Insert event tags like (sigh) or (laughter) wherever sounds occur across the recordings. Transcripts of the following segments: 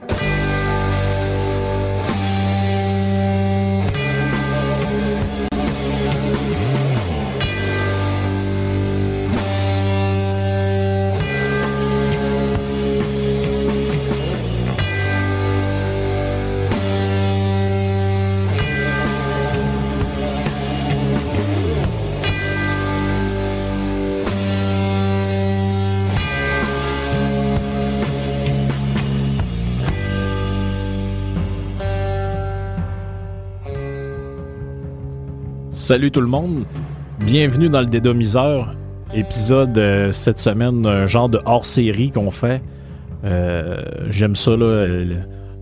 Bye. Salut tout le monde, bienvenue dans le Dédomiseur, épisode euh, cette semaine, un genre de hors-série qu'on fait. Euh, J'aime ça, là,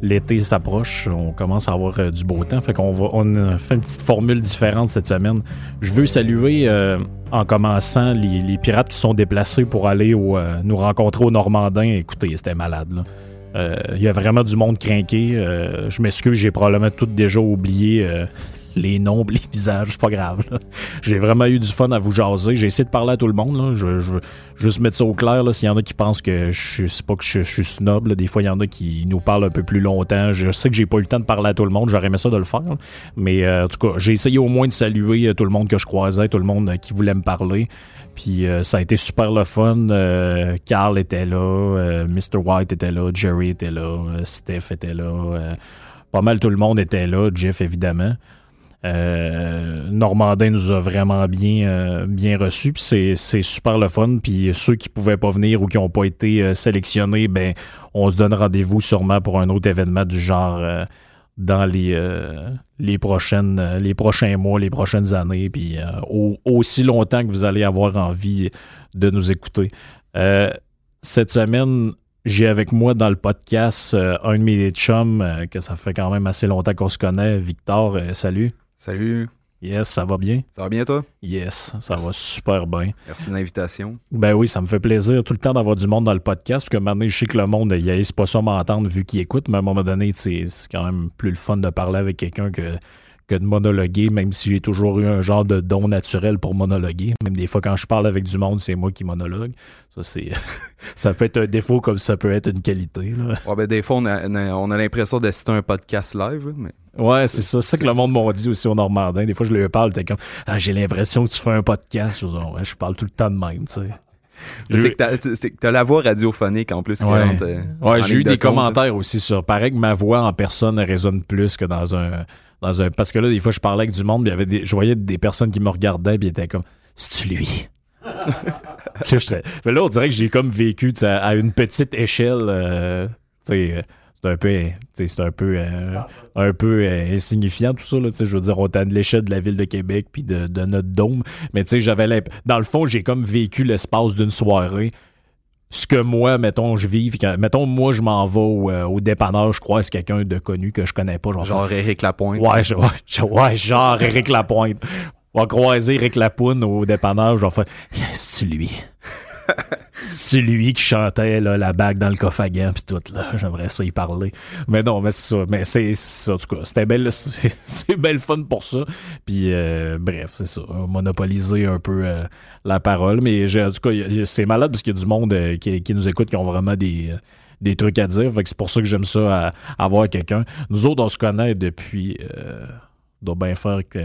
l'été s'approche, on commence à avoir euh, du beau temps, fait qu'on va, on fait une petite formule différente cette semaine. Je veux saluer en commençant les, pirates qui sont déplacés pour aller au, nous rencontrer au Normandin. Écoutez, c'était malade, là. Il y a vraiment du monde craqué. Je m'excuse, j'ai probablement tout déjà oublié les noms, les visages, c'est pas grave. J'ai vraiment eu du fun à vous jaser. J'ai essayé de parler à tout le monde. Je, je veux juste mettre ça au clair. S'il y en a qui pensent que je c'est pas que je, suis snob, des fois il y en a qui nous parlent un peu plus longtemps. Je sais que j'ai pas eu le temps de parler à tout le monde. J'aurais aimé ça de le faire. Mais euh, en tout cas, j'ai essayé au moins de saluer euh, tout le monde que je croisais, tout le monde euh, qui voulait me parler. Puis ça a été super le fun. Carl était là, Mr. White était là, Jerry était là, Steph était là. pas mal tout le monde était là, Jeff évidemment. Euh, Normandin nous a vraiment bien, euh, bien reçus, c'est, super le fun. Puis ceux qui pouvaient pas venir ou qui n'ont pas été euh, sélectionnés, ben on se donne rendez-vous sûrement pour un autre événement du genre dans les, prochaines, prochains mois, les prochaines années, puis au- aussi longtemps que vous allez avoir envie de nous écouter. Cette semaine, j'ai avec moi dans le podcast un de mes chums, que ça fait quand même assez longtemps qu'on se connaît, Victor. salut. Salut, Yes, ça va bien? ça va bien toi? Yes, ça va super bien. Merci de l'invitation. Ben oui, ça me fait plaisir tout le temps d'avoir du monde dans le podcast, parce que maintenant, je sais que le monde, il haïsse pas ça m'entendre vu qu'il écoute, mais à un moment donné, c'est quand même plus le fun de parler avec quelqu'un que, que de monologuer, même si j'ai toujours eu un genre de don naturel pour monologuer. Même des fois, quand je parle avec du monde, c'est moi qui monologue. Ça, c'est... (laughs) ça peut être un défaut comme ça peut être une qualité, là. Ouais, ben, des fois, on a, on a l'impression d'assister à un podcast live, mais Ouais, c'est ça. C'est ça que le monde m'a dit aussi au Normandin. Des fois, je lui parle, t'es comme, ah, j'ai l'impression que tu fais un podcast. Je dis, ouais, je parle tout le temps de même, tu sais. c'est que t'as- c'est que t'as la voix radiophonique en plus. qui Ouais. rentre, euh, Ouais, j'ai eu des commentaires aussi sur. Paraît que ma voix en personne résonne plus que dans un. Dans un parce que là, des fois, je parlais avec du monde, puis il y avait des, je voyais des personnes qui me regardaient, puis ils étaient comme, c'est-tu lui? (laughs) Mais là, on dirait que j'ai comme vécu à une petite échelle. euh, tu sais, euh, c'est un peu, euh, c'est un peu, euh, un peu euh, insignifiant tout ça. Là, je veux dire, on est à l'échelle de la ville de Québec puis de, de notre dôme. Mais j'avais dans le fond, j'ai comme vécu l'espace d'une soirée ce que moi, mettons, je quand- mettons, moi, je m'en vais au, euh, au dépanneur, je croise quelqu'un de connu que je connais pas. Genre, Genre Eric Lapointe. ouais, je- ouais, je- ouais, genre Eric Lapointe. On va croiser Eric Lapoune au dépanneur, je vais faire C'est lui. C'est lui qui chantait là, la bague dans le coffre à puis tout là. J'aimerais ça y parler. Mais non, mais c'est ça. Mais c'est ça, en tout cas. C'était belle, (laughs) c'est belle fun pour ça. Puis euh, bref, c'est ça. Monopoliser un peu euh, la parole. Mais en tout cas, c'est malade parce qu'il y a du monde euh, qui, nous écoute qui ont vraiment des, euh, des trucs à dire. Fait que c'est pour ça que j'aime ça à- avoir quelqu'un. Nous autres, on se connaît depuis. Doit bien faire que.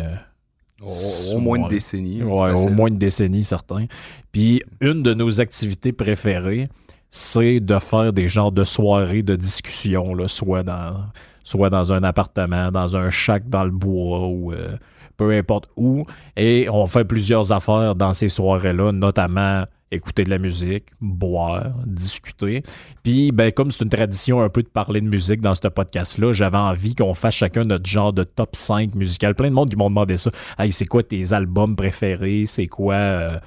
Au, au moins une décennie. Ouais, au moins une décennie, certain. Puis une de nos activités préférées, c'est de faire des genres de soirées de discussion, là, soit dans soit dans un appartement, dans un shack dans le bois ou euh, peu importe où. Et on fait plusieurs affaires dans ces soirées-là, notamment écouter de la musique, boire, discuter. Puis, ben, comme c'est une tradition un peu de parler de musique dans ce podcast-là, j'avais envie qu'on fasse chacun notre genre de top 5 musical. Plein de monde qui m'ont demandé ça. Hey, c'est quoi tes albums préférés? C'est quoi. euh,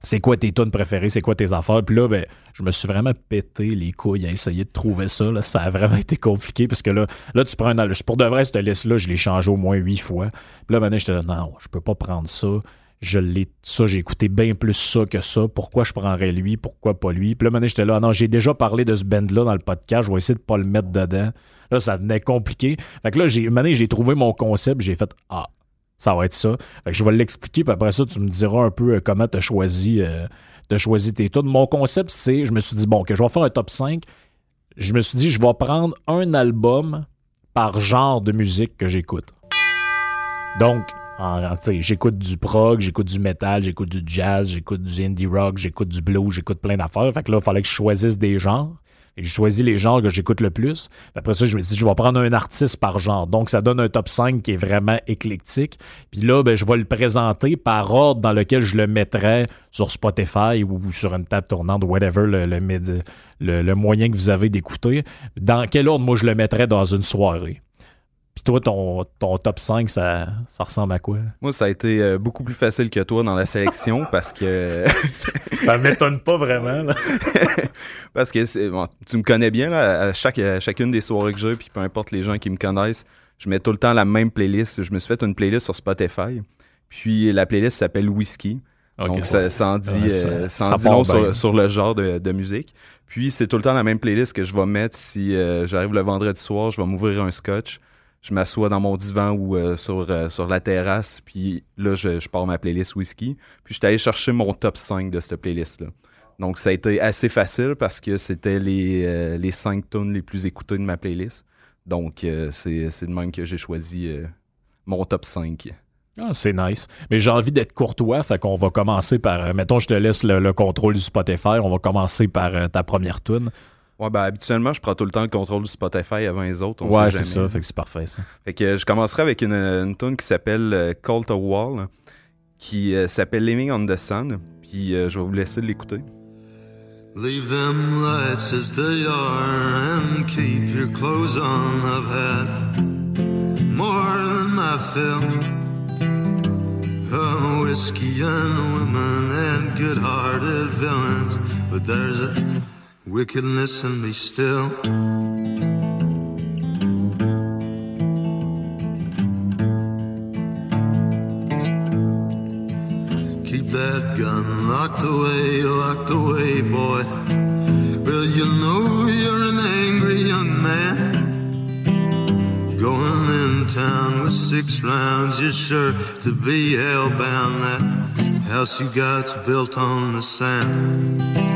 c'est quoi tes tunes préférées, c'est quoi tes affaires? Puis là, ben, je me suis vraiment pété les couilles à essayer de trouver ça. Là. Ça a vraiment (laughs) été compliqué parce que là, là tu prends un Pour de vrai, cette liste-là, je l'ai changé au moins huit fois. Puis là, maintenant, j'étais là, non, je peux pas prendre ça. Je l'ai, ça, j'ai écouté bien plus ça que ça. Pourquoi je prendrais lui? Pourquoi pas lui? Puis là, maintenant, j'étais là, ah non, j'ai déjà parlé de ce band-là dans le podcast. Je vais essayer de pas le mettre dedans. Là, ça devenait compliqué. Fait que là, j'ai, j'ai trouvé mon concept. J'ai fait, ah, ça va être ça. Fait que je vais l'expliquer, puis après ça, tu me diras un peu euh, comment tu as choisi, euh, choisi tes tunes. Mon concept, c'est, je me suis dit, bon, que je vais faire un top 5. je me suis dit, je vais prendre un album par genre de musique que j'écoute. Donc, j'écoute du prog, j'écoute du metal, j'écoute du jazz, j'écoute du indie rock, j'écoute du blues, j'écoute plein d'affaires. Fait que là, il fallait que je choisisse des genres. J'ai choisi les genres que j'écoute le plus. Après ça, je me dit, je vais prendre un artiste par genre. Donc, ça donne un top 5 qui est vraiment éclectique. Puis là, ben, je vais le présenter par ordre dans lequel je le mettrais sur Spotify ou sur une table tournante, whatever le, le, le moyen que vous avez d'écouter. Dans quel ordre, moi, je le mettrais dans une soirée? Puis toi, ton, ton top 5, ça, ça, ressemble à quoi? Moi, ça a été euh, beaucoup plus facile que toi dans la sélection (laughs) parce que. (laughs) ça m'étonne pas vraiment. Là. (laughs) parce que bon, tu me connais bien, là, à, chaque, chacune des soirées que j'ai, puis peu importe les gens qui me connaissent, je mets tout le temps la même playlist. Je me suis fait une playlist sur Spotify. Puis la playlist s'appelle Whisky. Donc, ça, ça, en dit, euh, ça, dit long sur, le genre de, de musique. Puis, c'est tout le temps la même playlist que je vais mettre si euh, j'arrive le vendredi soir, je vais m'ouvrir un scotch je m'assois dans mon divan ou euh, sur, euh, sur la terrasse, puis là, je, pars ma playlist whisky. Puis je suis allé chercher mon top 5 de cette playlist-là. Donc, ça a été assez facile parce que c'était les, euh, les 5 tonnes les plus écoutées de ma playlist. Donc, c'est de même que j'ai choisi mon top 5. Ah, c'est nice. Mais j'ai envie d'être courtois, fait qu'on va commencer par. mettons, je te laisse le, contrôle du Spotify. On va commencer par ta première tune. Ouais, ben habituellement, je prends tout le temps le contrôle du Spotify avant les autres. ouais, c'est ça, fait que c'est parfait ça. Fait que je commencerai avec une, une tune qui s'appelle euh, Call to Wall, qui euh, s'appelle Living on the Sun, puis euh, je vais vous laisser l'écouter. Leave them lights as they are and keep your clothes on. I've had more than my fill of whiskey and women and good-hearted villains, but there's a wickedness in me still. Keep that gun locked away, locked away, boy. Well, you know you're an angry young man. Going in town with six rounds, you're sure to be hellbound. That house you got's built on the sand.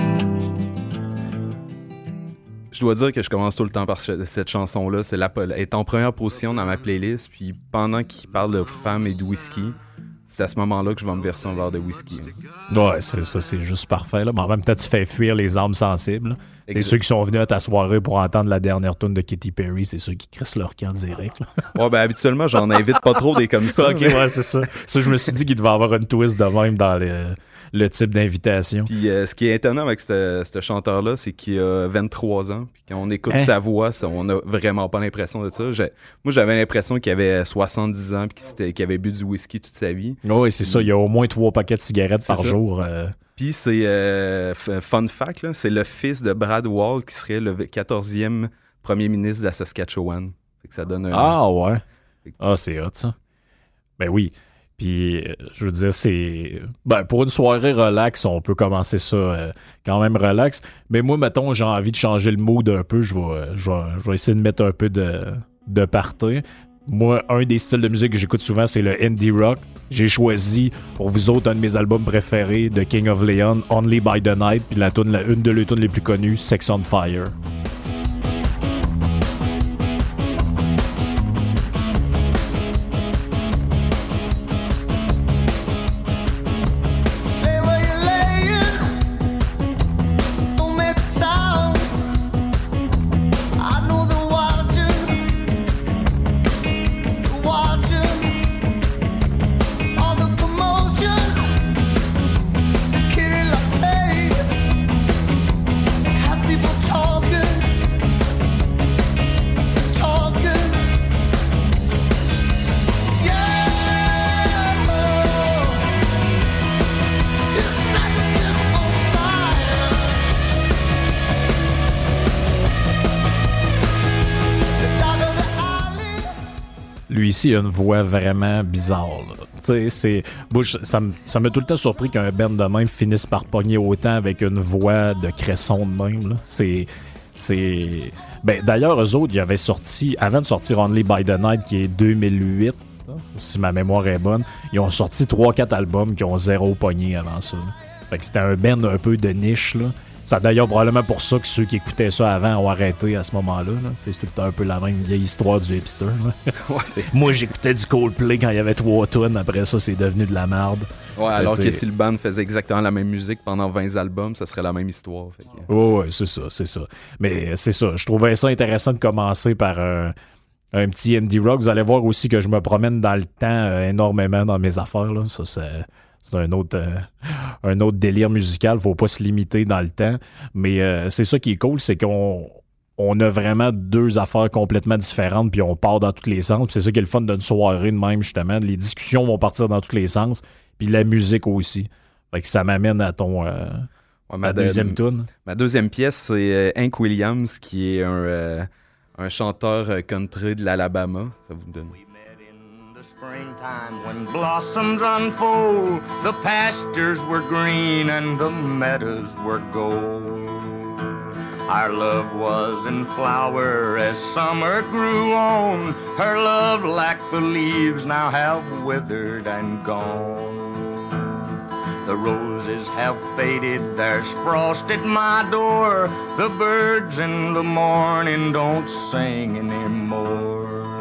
Je dois dire que je commence tout le temps par cette chanson-là. C'est la, est en première position dans ma playlist. Puis pendant qu'il parle de femmes et de whisky, c'est à ce moment-là que je vais me verser un verre de whisky. Ouais, ça, c'est juste parfait. Là. Mais en même temps, tu fais fuir les âmes sensibles. C'est ceux qui sont venus à ta soirée pour entendre la dernière tune de Katy Perry, c'est ceux qui crissent leur camp direct. (laughs) Ouais, ben habituellement, j'en invite pas trop des comme (laughs) ça. ok, ouais, c'est ça. Ça, je me suis dit qu'il devait avoir une twist de même dans les le type d'invitation. Puis euh, ce qui est étonnant avec ce chanteur-là, c'est qu'il a 23 ans. Puis quand on écoute hein? sa voix, on n'a vraiment pas l'impression de ça. Moi, j'avais l'impression qu'il avait 70 ans et qu'il avait bu du whisky toute sa vie. Oui, c'est ça. Il y a au moins trois paquets de cigarettes par jour. Euh. Puis c'est, euh, fun fact, c'est le fils de Brad Wall qui serait le 14e premier ministre de la Saskatchewan. ça donne Ah ouais. Ah, c'est hot ça. Ben oui. Puis, je veux dire, c'est. Ben, pour une soirée relax, on peut commencer ça euh, quand même relax. Mais moi, mettons, j'ai envie de changer le mood un peu. Je vais, je vais, essayer de mettre un peu de, de party. Moi, un des styles de musique que j'écoute souvent, c'est le indie rock. J'ai choisi pour vous autres un de mes albums préférés de King of Leon, Only by the Night, puis la, tune, la une de leurs tunes les plus connues, Sex on Fire. Il a une voix vraiment bizarre. C'est, ça m'a tout le temps surpris qu'un band de même finisse par pogner autant avec une voix de cresson de même. C'est. C'est. Ben, d'ailleurs, eux autres, ils avaient sorti, avant de sortir Only by the Night, qui est 2008, si ma mémoire est bonne, ils ont sorti 3-4 albums qui ont zéro pogné avant ça. Fait que c'était un band un peu de niche, là. C'est d'ailleurs probablement pour ça que ceux qui écoutaient ça avant ont arrêté à ce moment-là. là. C'est tout le temps un peu la même vieille histoire du hipster. là. (laughs) Ouais, c'est- Moi, j'écoutais du Coldplay quand il y avait trois tonnes. Après ça, c'est devenu de la merde. ouais, alors t'sais- que si le band faisait exactement la même musique pendant 20 albums, ça serait la même histoire. fait que- Ouais, ouais, c'est ça, c'est ça. Mais c'est ça. Je trouvais ça intéressant de commencer par un, un petit indie rock. Vous allez voir aussi que je me promène dans le temps euh, énormément dans mes affaires. Là. Ça, c'est. C'est un autre, euh, un autre délire musical. Faut pas se limiter dans le temps. Mais euh, c'est ça qui est cool, c'est qu'on on a vraiment deux affaires complètement différentes, puis on part dans tous les sens. C'est ça qui est le fun d'une soirée de même, justement. Les discussions vont partir dans tous les sens, puis la musique aussi. Fait que ça m'amène à ton Ouais, euh, ma deuxième tune. ma deuxième pièce, c'est euh, Hank Williams, qui est un, un chanteur country de l'Alabama. Ça vous donne. Springtime when blossoms unfold. The pastures were green and the meadows were gold. Our love was in flower as summer grew on. Her love, like the leaves, now have withered and gone. The roses have faded, there's frost at my door. The birds in the morning don't sing anymore.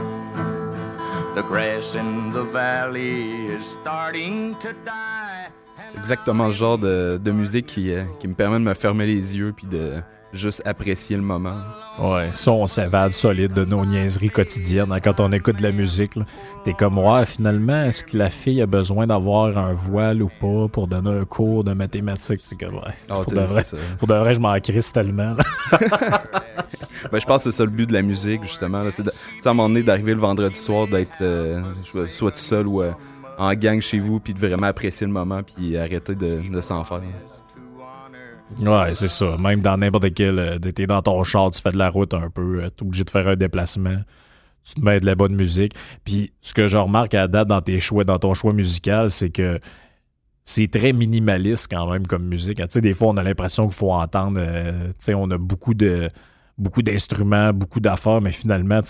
The grass in the valley is starting to die. Exactement le genre de, de musique qui, euh, qui me permet de me fermer les yeux puis de juste apprécier le moment. Ouais, ça, on s'évade solide de nos niaiseries quotidiennes. hein, quand on écoute de la musique, t'es comme, ouais, finalement, est-ce que la fille a besoin d'avoir un voile ou pas pour donner un cours de mathématiques? C'est comme, ouais, Ah, pour, de vrai, pour de vrai, je m'en crisse tellement. (laughs) Ben, je pense que c'est ça le but de la musique, justement. C'est à un moment donné d'arriver le vendredi soir, d'être euh, soit tout seul ou euh, en gang chez vous, puis de vraiment apprécier le moment, puis arrêter de, de s'en faire. Ouais, c'est ça. Même dans n'importe quel. euh, T'es dans ton char, tu fais de la route un peu, euh, t'es obligé de faire un déplacement. Tu te mets de la bonne musique. Puis ce que je remarque à la date dans tes choix, dans ton choix musical, c'est que c'est très minimaliste quand même comme musique. Tu sais, des fois, on a l'impression qu'il faut entendre. euh, tu sais, on a beaucoup de beaucoup d'instruments, beaucoup d'affaires, mais finalement,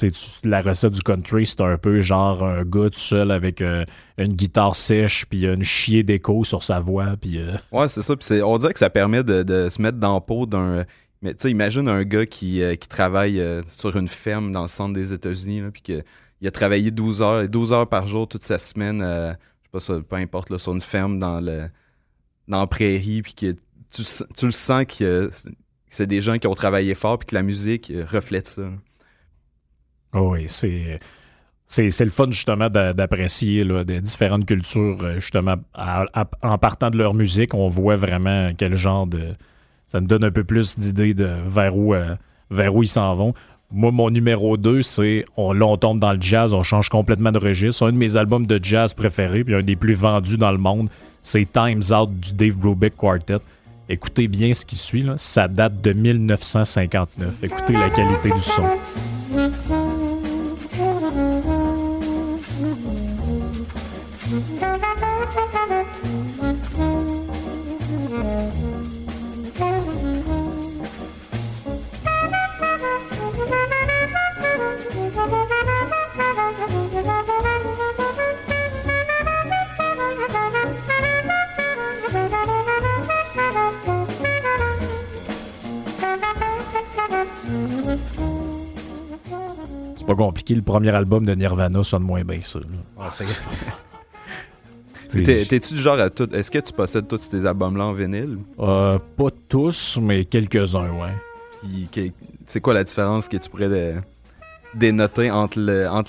la recette du country, c'est un peu genre un gars tout seul avec euh, une guitare sèche, puis une chier d'écho sur sa voix, puis euh, (laughs) Ouais, c'est ça. Puis on dirait que ça permet de, se mettre dans la peau d'un. Mais tu sais, imagine un gars qui, euh, qui travaille euh, sur une ferme dans le centre des États-Unis, puis que il a travaillé 12 heures, 12 heures par jour toute sa semaine, je sais pas peu importe, là, sur une ferme dans le dans la prairie, puis que tu, tu le sens que c'est des gens qui ont travaillé fort, puis que la musique euh, reflète ça. Oh oui, c'est. C'est, le fun justement d'a- d'apprécier des différentes cultures euh, justement en partant de leur musique on voit vraiment quel genre de ça nous donne un peu plus d'idées de vers où euh, vers où ils s'en vont moi mon numéro 2 c'est on, là on tombe dans le jazz on change complètement de registre un de mes albums de jazz préférés puis un des plus vendus dans le monde c'est Times Out du Dave Brubeck Quartet écoutez bien ce qui suit ça date de 1959 écoutez la qualité du son pas compliqué. Le premier album de Nirvana sonne moins bien, ça. (laughs) T'es- T'es-tu du genre à tout. Est-ce que tu possèdes tous ces albums-là en vinyle? Euh, pas tous, mais quelques-uns, ouais. Puis c'est quoi la différence que tu pourrais de- dénoter entre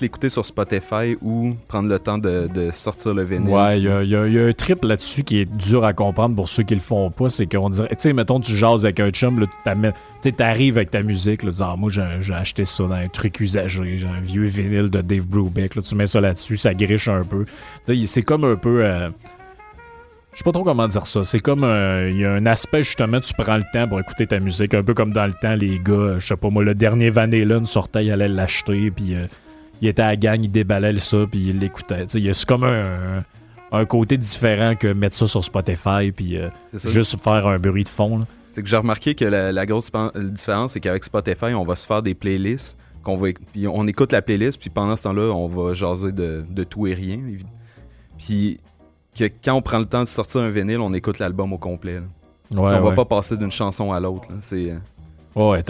l'écouter sur Spotify ou prendre le temps de, sortir le vinyle? Ouais, il y a, un trip là-dessus qui est dur à comprendre pour ceux qui le font pas. C'est qu'on dirait, tu sais, mettons, tu jases avec un chum, tu t'arrives avec ta musique, là, tu dis, Ah, moi, j'ai j'ai acheté ça dans un truc usagé, j'ai un vieux vinyle de Dave Brubeck, là, tu mets ça là-dessus, ça griche un peu. Tu sais, c'est comme un peu. euh, je sais pas trop comment dire ça. C'est comme un- il y a un aspect justement, tu prends le temps pour écouter ta musique, un peu comme dans le temps les gars, je sais pas moi, le dernier Van Halen sortait, il allait l'acheter, puis euh, il était à la gang, il déballait ça, puis il l'écoutait. Tu sais, il y a- c'est comme un, un côté différent que mettre ça sur Spotify, puis euh, juste faire un bruit de fond. là. C'est que j'ai remarqué que la, la grosse différence, c'est qu'avec Spotify, on va se faire des playlists. Qu'on va, puis on écoute la playlist, puis pendant ce temps-là, on va jaser de, de tout et rien. Puis que quand on prend le temps de sortir un vinyle, on écoute l'album au complet. là. Ouais, on va ouais. pas passer d'une chanson à l'autre. C'est euh, Ouais,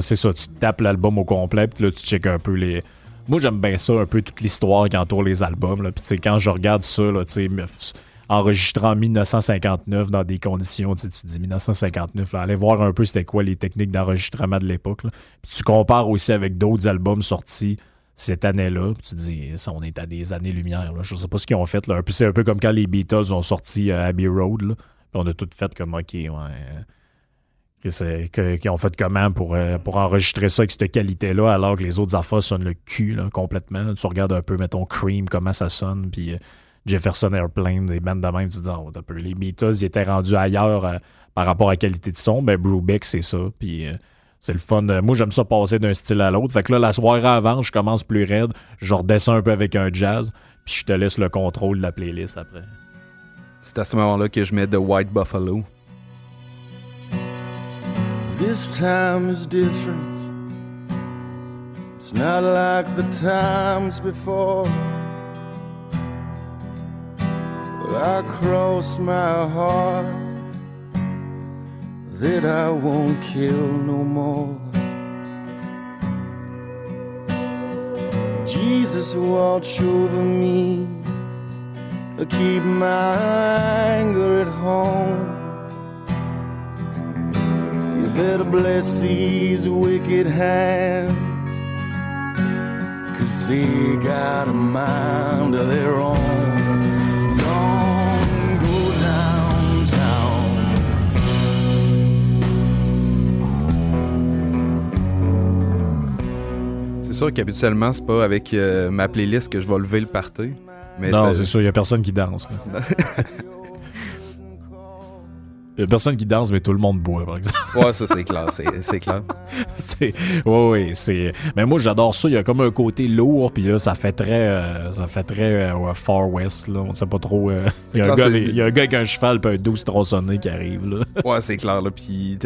c'est ça. Tu tapes l'album au complet, puis là, tu checkes un peu les. Moi, j'aime bien ça, un peu toute l'histoire qui entoure les albums. Là. Puis, quand je regarde ça, là, enregistré en 1959 dans des conditions, tu dis 1959, là, allez voir un peu c'était quoi les techniques d'enregistrement de l'époque. Puis, tu compares aussi avec d'autres albums sortis cette année-là. Tu dis, ça, on est à des années-lumière. Je sais pas ce qu'ils ont fait. Là. C'est un peu comme quand les Beatles ont sorti euh, Abbey Road. Là. On a tout fait comme, OK, ouais. euh, ont fait comment pour, euh, pour enregistrer ça avec cette qualité-là, alors que les autres affaires sonnent le cul complètement. Tu regardes un peu, mettons, Cream, comment ça sonne, puis Jefferson Airplane, des bandes de même, tu te dis, oh, peu, les Beatles, ils étaient rendus ailleurs par rapport à la qualité de son. Ben, Brubeck, c'est ça, puis c'est le fun. Euh, Moi, j'aime ça passer d'un style à l'autre. Fait que là, la soirée avant, je commence plus raide, je redescends un peu avec un jazz, puis je te laisse le contrôle de la playlist après. c'est à ce moment-là que je mets The White Buffalo. This time is different. It's not like the times before. Well, I cross my heart that I won't kill no more. Jesus, watch over me. Keep my anger at home. You better bless these wicked hands. Cause they got a mind of their own. Sûr qu'habituellement, c'est pas avec euh, ma playlist que je vais lever le party. Mais non, c'est sûr, il y a personne qui danse. (laughs) Il a personne qui danse, mais tout le monde boit, par exemple. Ouais, ça c'est clair, c'est clair. (laughs) c'est ouais ouais c'est mais moi j'adore ça il y a comme un côté lourd puis là ça fait très euh, ça fait très euh, far west là on sait pas trop euh, il y clair, avec- il y a un gars avec un cheval puis un 12 tronçonné qui arrive là (laughs) Ouais, c'est clair. Là, puis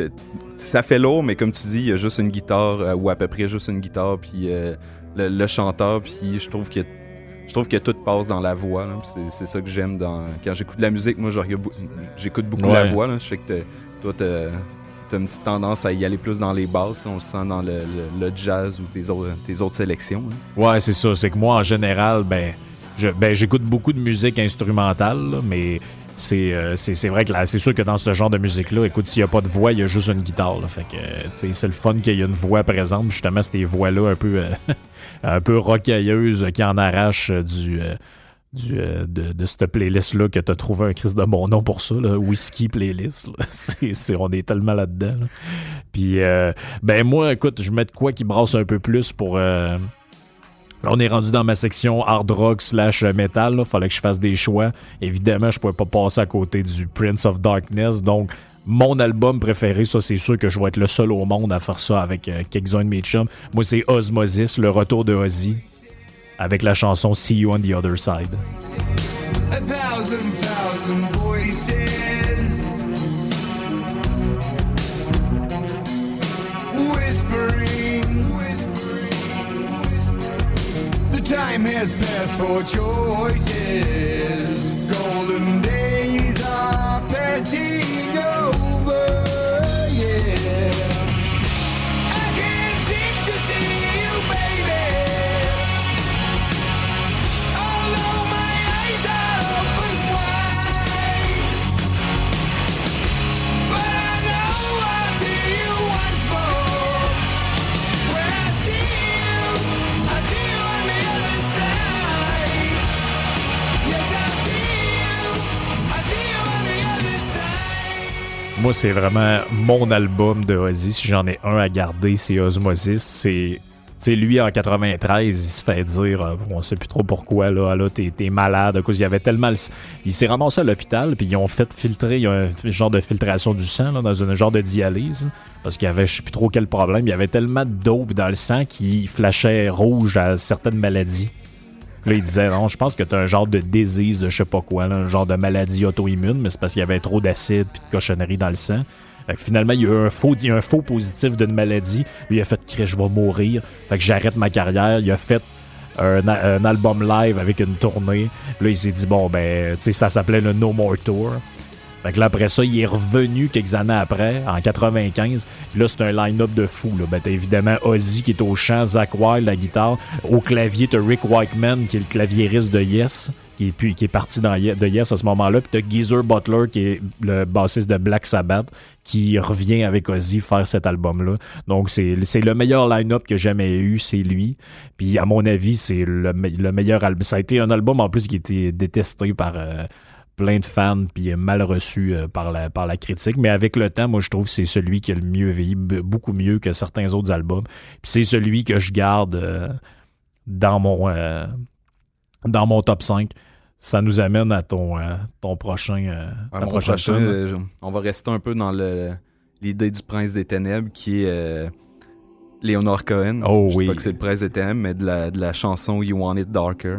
ça fait lourd, mais comme tu dis, il y a juste une guitare, euh, ou à peu près juste une guitare, puis euh, le, le chanteur, puis je trouve que je trouve que tout passe dans la voix. C'est ça que j'aime dans quand j'écoute de la musique. Moi, j'écoute beaucoup la voix. là. Je sais que toi, t'as une petite tendance à y aller plus dans les basses. On le sent dans le, le- le jazz ou tes autres, tes autres sélections. là. ouais c'est ça c'est que moi en général ben ben j'écoute beaucoup de musique instrumentale là, mais c'est euh, c'est vrai que là, c'est sûr que dans ce genre de musique là écoute s'il y a pas de voix il y a juste une guitare là. fait que c'est le fun qu'il y ait une voix présente justement ces voix là un peu euh, un peu rocailleuses qui en arrachent euh, du euh, du, euh, de, de cette playlist-là que tu as trouvé un Christ de mon nom pour ça, là, Whisky Playlist. (laughs) on est tellement là-dedans. là. Puis, euh, ben moi, écoute, je mets de quoi qui brasse un peu plus pour... euh, on est rendu dans ma section hard rock slash metal. Fallait que je fasse des choix. Évidemment, je pouvais pas passer à côté du Prince of Darkness. Donc, mon album préféré, ça, c'est sûr que je vais être le seul au monde à faire ça avec euh, quelques-uns de mes chums. Moi, c'est Osmosis, le retour de Ozzy, avec la chanson See You on the Other Side. a thousand, thousand voices. Whispering, whispering, whispering. The time has passed for choices. Moi, c'est vraiment mon album de Ozzy. Si j'en ai un à garder, c'est Osmosis. C'est. Lui, en 93, il se fait dire, euh, on sait plus trop pourquoi, là, t'es, malade, il y avait tellement... le- Il s'est ramassé à l'hôpital, puis ils ont fait filtrer, un genre de filtration du sang, dans un genre de dialyse, parce qu'il y avait, je sais plus trop quel problème, il y avait tellement de dope dans le sang qui flashait rouge à certaines maladies. Là, il disait, non, je pense que t'as un genre de disease de je sais pas quoi, un genre de maladie auto-immune, mais c'est parce qu'il y avait trop d'acide puis de cochonnerie dans le sang. Fait que finalement, il y a eu un faux, il un faux positif d'une maladie. Lui, il a fait je vais mourir. Fait que j'arrête ma carrière. Il a fait un album live avec une tournée. Là, il s'est dit, bon, ben, tu sais, ça s'appelait le No More Tour. Fait que là, après ça, il est revenu quelques années après, en 95. Puis là, c'est un line-up de fou. Là. Ben, t'as évidemment Ozzy qui est au chant, Zach Wild, la guitare. Au clavier, t'as Rick Wakeman qui est le claviériste de Yes, qui est, puis, qui est parti dans Ye- de Yes à ce moment-là. Puis t'as Geezer Butler qui est le bassiste de Black Sabbath qui revient avec Ozzy faire cet album-là. Donc, c'est c'est le meilleur line-up que j'ai jamais eu, c'est lui. Puis, à mon avis, c'est le, me- le meilleur album. Ça a été un album en plus qui été détesté par euh, plein de fans, puis euh, mal reçu euh, par, la, par la critique. Mais avec le temps, moi, je trouve que c'est celui qui a le mieux vieilli, beaucoup mieux que certains autres albums. Puis, c'est celui que je garde euh, dans mon. euh, dans mon top 5. Ça nous amène à ton, euh, ton prochain. Ouais, ta mon prochaine prochain, on va rester un peu dans l'idée du prince des ténèbres qui est Léonard Cohen. Oh je oui. sais pas que c'est le prince des ténèbres, mais de la, de la chanson You Want It Darker.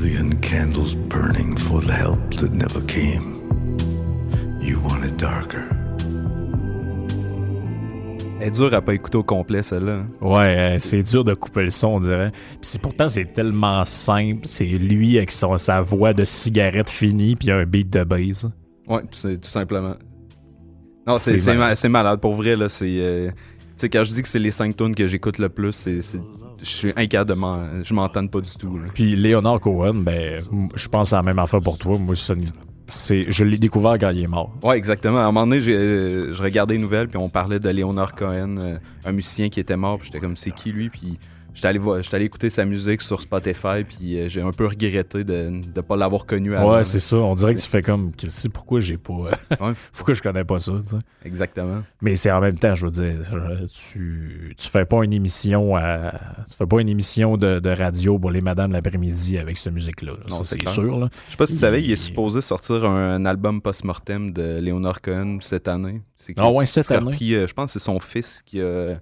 Million candles burning for the help that never came. You want it darker. Elle est dure à pas écouter au complet, celle-là. hein. Ouais, euh, c'est dur de couper le son, on dirait. Puis c'est- pourtant, c'est tellement simple. C'est lui avec son- sa voix de cigarette finie, puis un beat de base. Ouais, tout, simplement. Non, c'est C'est c'est malade. ma- c'est malade. Pour vrai, là, c'est. euh, tu sais, quand je dis que c'est les 5 tunes que j'écoute le plus, c'est. Je suis incapable de m'en. Je m'entends pas du tout. là. Puis Léonard Cohen, ben, je pense à la même affaire pour toi. Moi, c'est, je l'ai découvert quand il est mort. Ouais, exactement. À un moment donné, je regardais les nouvelles, puis on parlait de Leonard Cohen, euh, un musicien qui était mort, puis j'étais comme, c'est qui lui? Puis j'étais allé, voir- j'étais allé écouter sa musique sur Spotify, puis euh, j'ai un peu regretté de ne pas l'avoir connu avant. Ouais, c'est ça. On dirait que tu fais comme, que- pourquoi j'ai pas, (laughs) Ouais. (laughs) pourquoi je connais pas ça, tu sais? Exactement. Mais c'est en même temps, je veux dire, euh, tu, tu fais pas une émission à, tu fais pas une émission de, de radio pour les madames l'après-midi avec cette musique-là. là. Non, c'est sûr, là. Je sais pas si tu savais, il est supposé sortir un, un album post-mortem de Leonard Cohen cette année. C'est Ah ouais, cette année? repris, euh, je pense que c'est son fils qui a,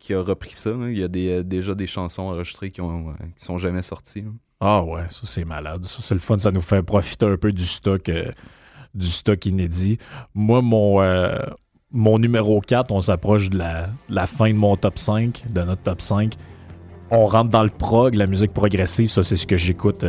qui a repris ça. Il y a euh, déjà des chansons enregistrées qui, ont, euh, sont jamais sorties. Ah ouais, ça c'est malade. Ça c'est le fun, ça nous fait profiter un peu du stock euh, du stock inédit. Moi, mon, mon numéro 4, on s'approche de la, fin de mon top 5, de notre top 5. On rentre dans le prog, la musique progressive, ça c'est ce que j'écoute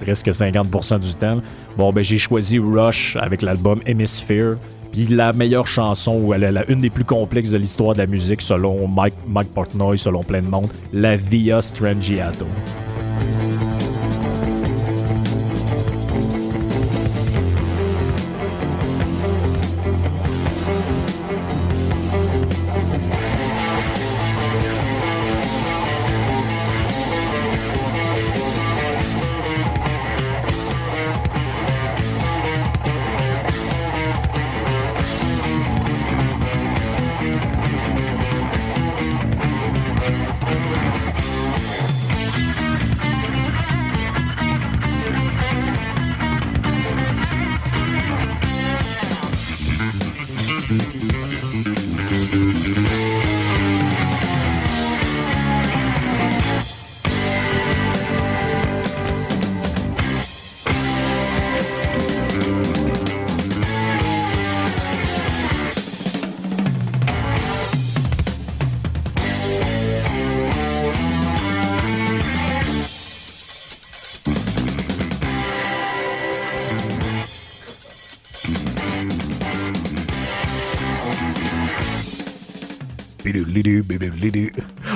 presque 50% du temps. Bon, ben j'ai choisi Rush avec l'album Hemisphere. La meilleure chanson, ou elle est la, une des plus complexes de l'histoire de la musique selon Mike, Mike Portnoy, selon plein de monde, la Via Strangiato.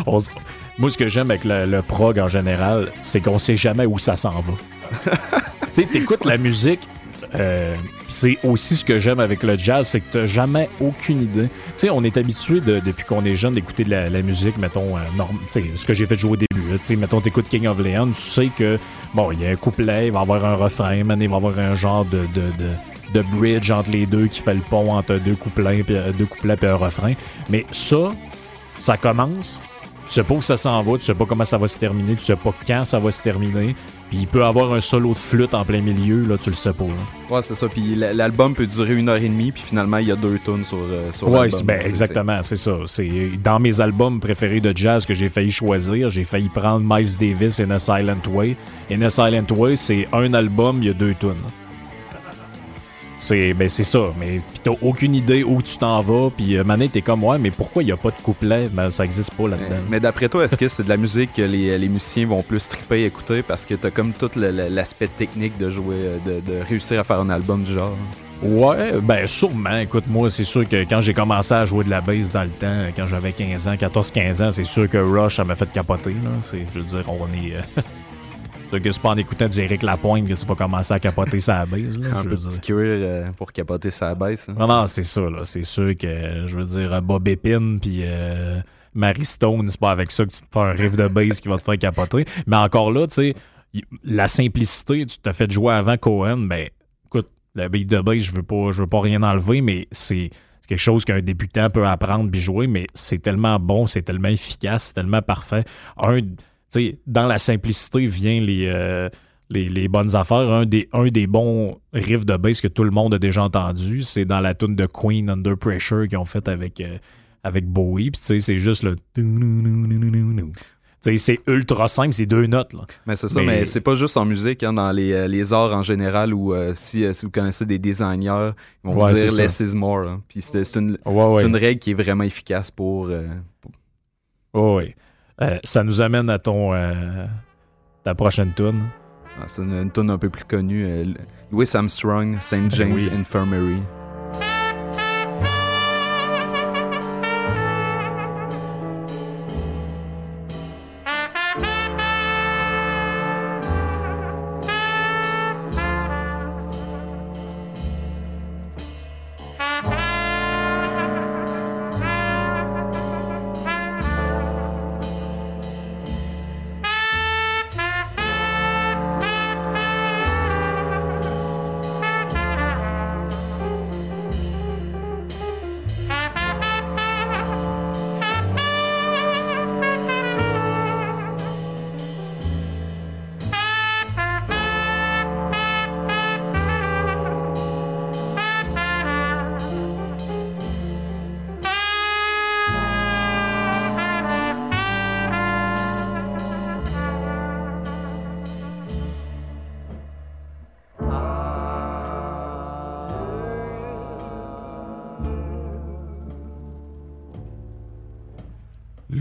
On s- Moi, ce que j'aime avec le, le prog en général, c'est qu'on sait jamais où ça s'en va. (laughs) tu sais, t'écoutes la musique, euh, c'est aussi ce que j'aime avec le jazz, c'est que t'as jamais aucune idée. Tu sais, on est habitué de- depuis qu'on est jeune d'écouter de la, la musique, mettons, euh, norm- tu sais, ce que j'ai fait jouer au début. là. Tu sais, mettons, t'écoutes King of Leon, tu sais que, bon, il y a un couplet, il va y avoir un refrain, man, il va y avoir un genre de, de, de, de bridge entre les deux qui fait le pont entre deux couplets, puis, euh, deux couplets puis un refrain. Mais ça, ça commence, tu sais pas où ça s'en va, tu sais pas comment ça va se terminer, tu sais pas quand ça va se terminer. Puis il peut avoir un solo de flûte en plein milieu, là, tu le sais pas. là. Ouais, c'est ça. Puis l'album peut durer une heure et demie, puis finalement, il y a deux tunes sur, euh, sur Ouais, l'album. ben, exactement, c'est ça. C'est dans mes albums préférés de jazz que j'ai failli choisir, j'ai failli prendre Miles Davis In a Silent Way. In a Silent Way, c'est un album, il y a deux tunes. C'est ben c'est ça, mais t'as aucune idée où tu t'en vas, puis euh, Mané t'es comme ouais, mais pourquoi il y a pas de couplet, ben ça existe pas là-dedans. mais d'après toi, est-ce que c'est de la musique que les, les musiciens vont plus triper écouter? Parce que t'as comme tout l'aspect technique de jouer, euh, de, de réussir à faire un album du genre? Ouais, ben sûrement. Écoute, moi, c'est sûr que quand j'ai commencé à jouer de la bass dans le temps, quand j'avais 15 ans, 14-15 ans, c'est sûr que Rush, ça m'a fait capoter. Là. C'est, je veux dire, on est... (laughs) euh, c'est sûr que c'est pas en écoutant du Eric Lapointe que tu vas commencer à capoter sa bass. Là, Un peu petit euh, pour capoter sa baisse. hein. Non, non, c'est ça. Là. C'est sûr que, je veux dire, Bob Epine puis euh, Mary Stone, c'est pas avec ça que tu te fais un riff de bass qui va te faire capoter. Mais encore là, tu sais, la simplicité, tu t'as fait jouer avant Cohen, ben, écoute, la beat de bass, je veux pas, je veux pas rien enlever, mais c'est quelque chose qu'un débutant peut apprendre puis jouer, mais c'est tellement bon, c'est tellement efficace, c'est tellement parfait. Un, sais, dans la simplicité vient les, euh, les, les bonnes affaires. Un des, un des bons riffs de bass que tout le monde a déjà entendu, c'est dans la tune de Queen Under Pressure qu'ils ont fait avec, euh, avec Bowie. Puis tu sais, c'est juste le. C'est ultra simple, c'est deux notes. Là. Mais c'est ça, Mais- mais, c'est pas juste en musique, hein, dans les, euh, les arts en général, euh, si, si vous connaissez des designers, ils vont Ouais, vous dire less is more. hein. Puis c'est c'est une, Ouais, ouais. c'est une règle qui est vraiment efficace pour. euh, ouais. Euh, ça nous amène à ton. euh, ta prochaine tune. ah, c'est une, une tune un peu plus connue. euh, Louis Armstrong, St. James oui. Infirmary.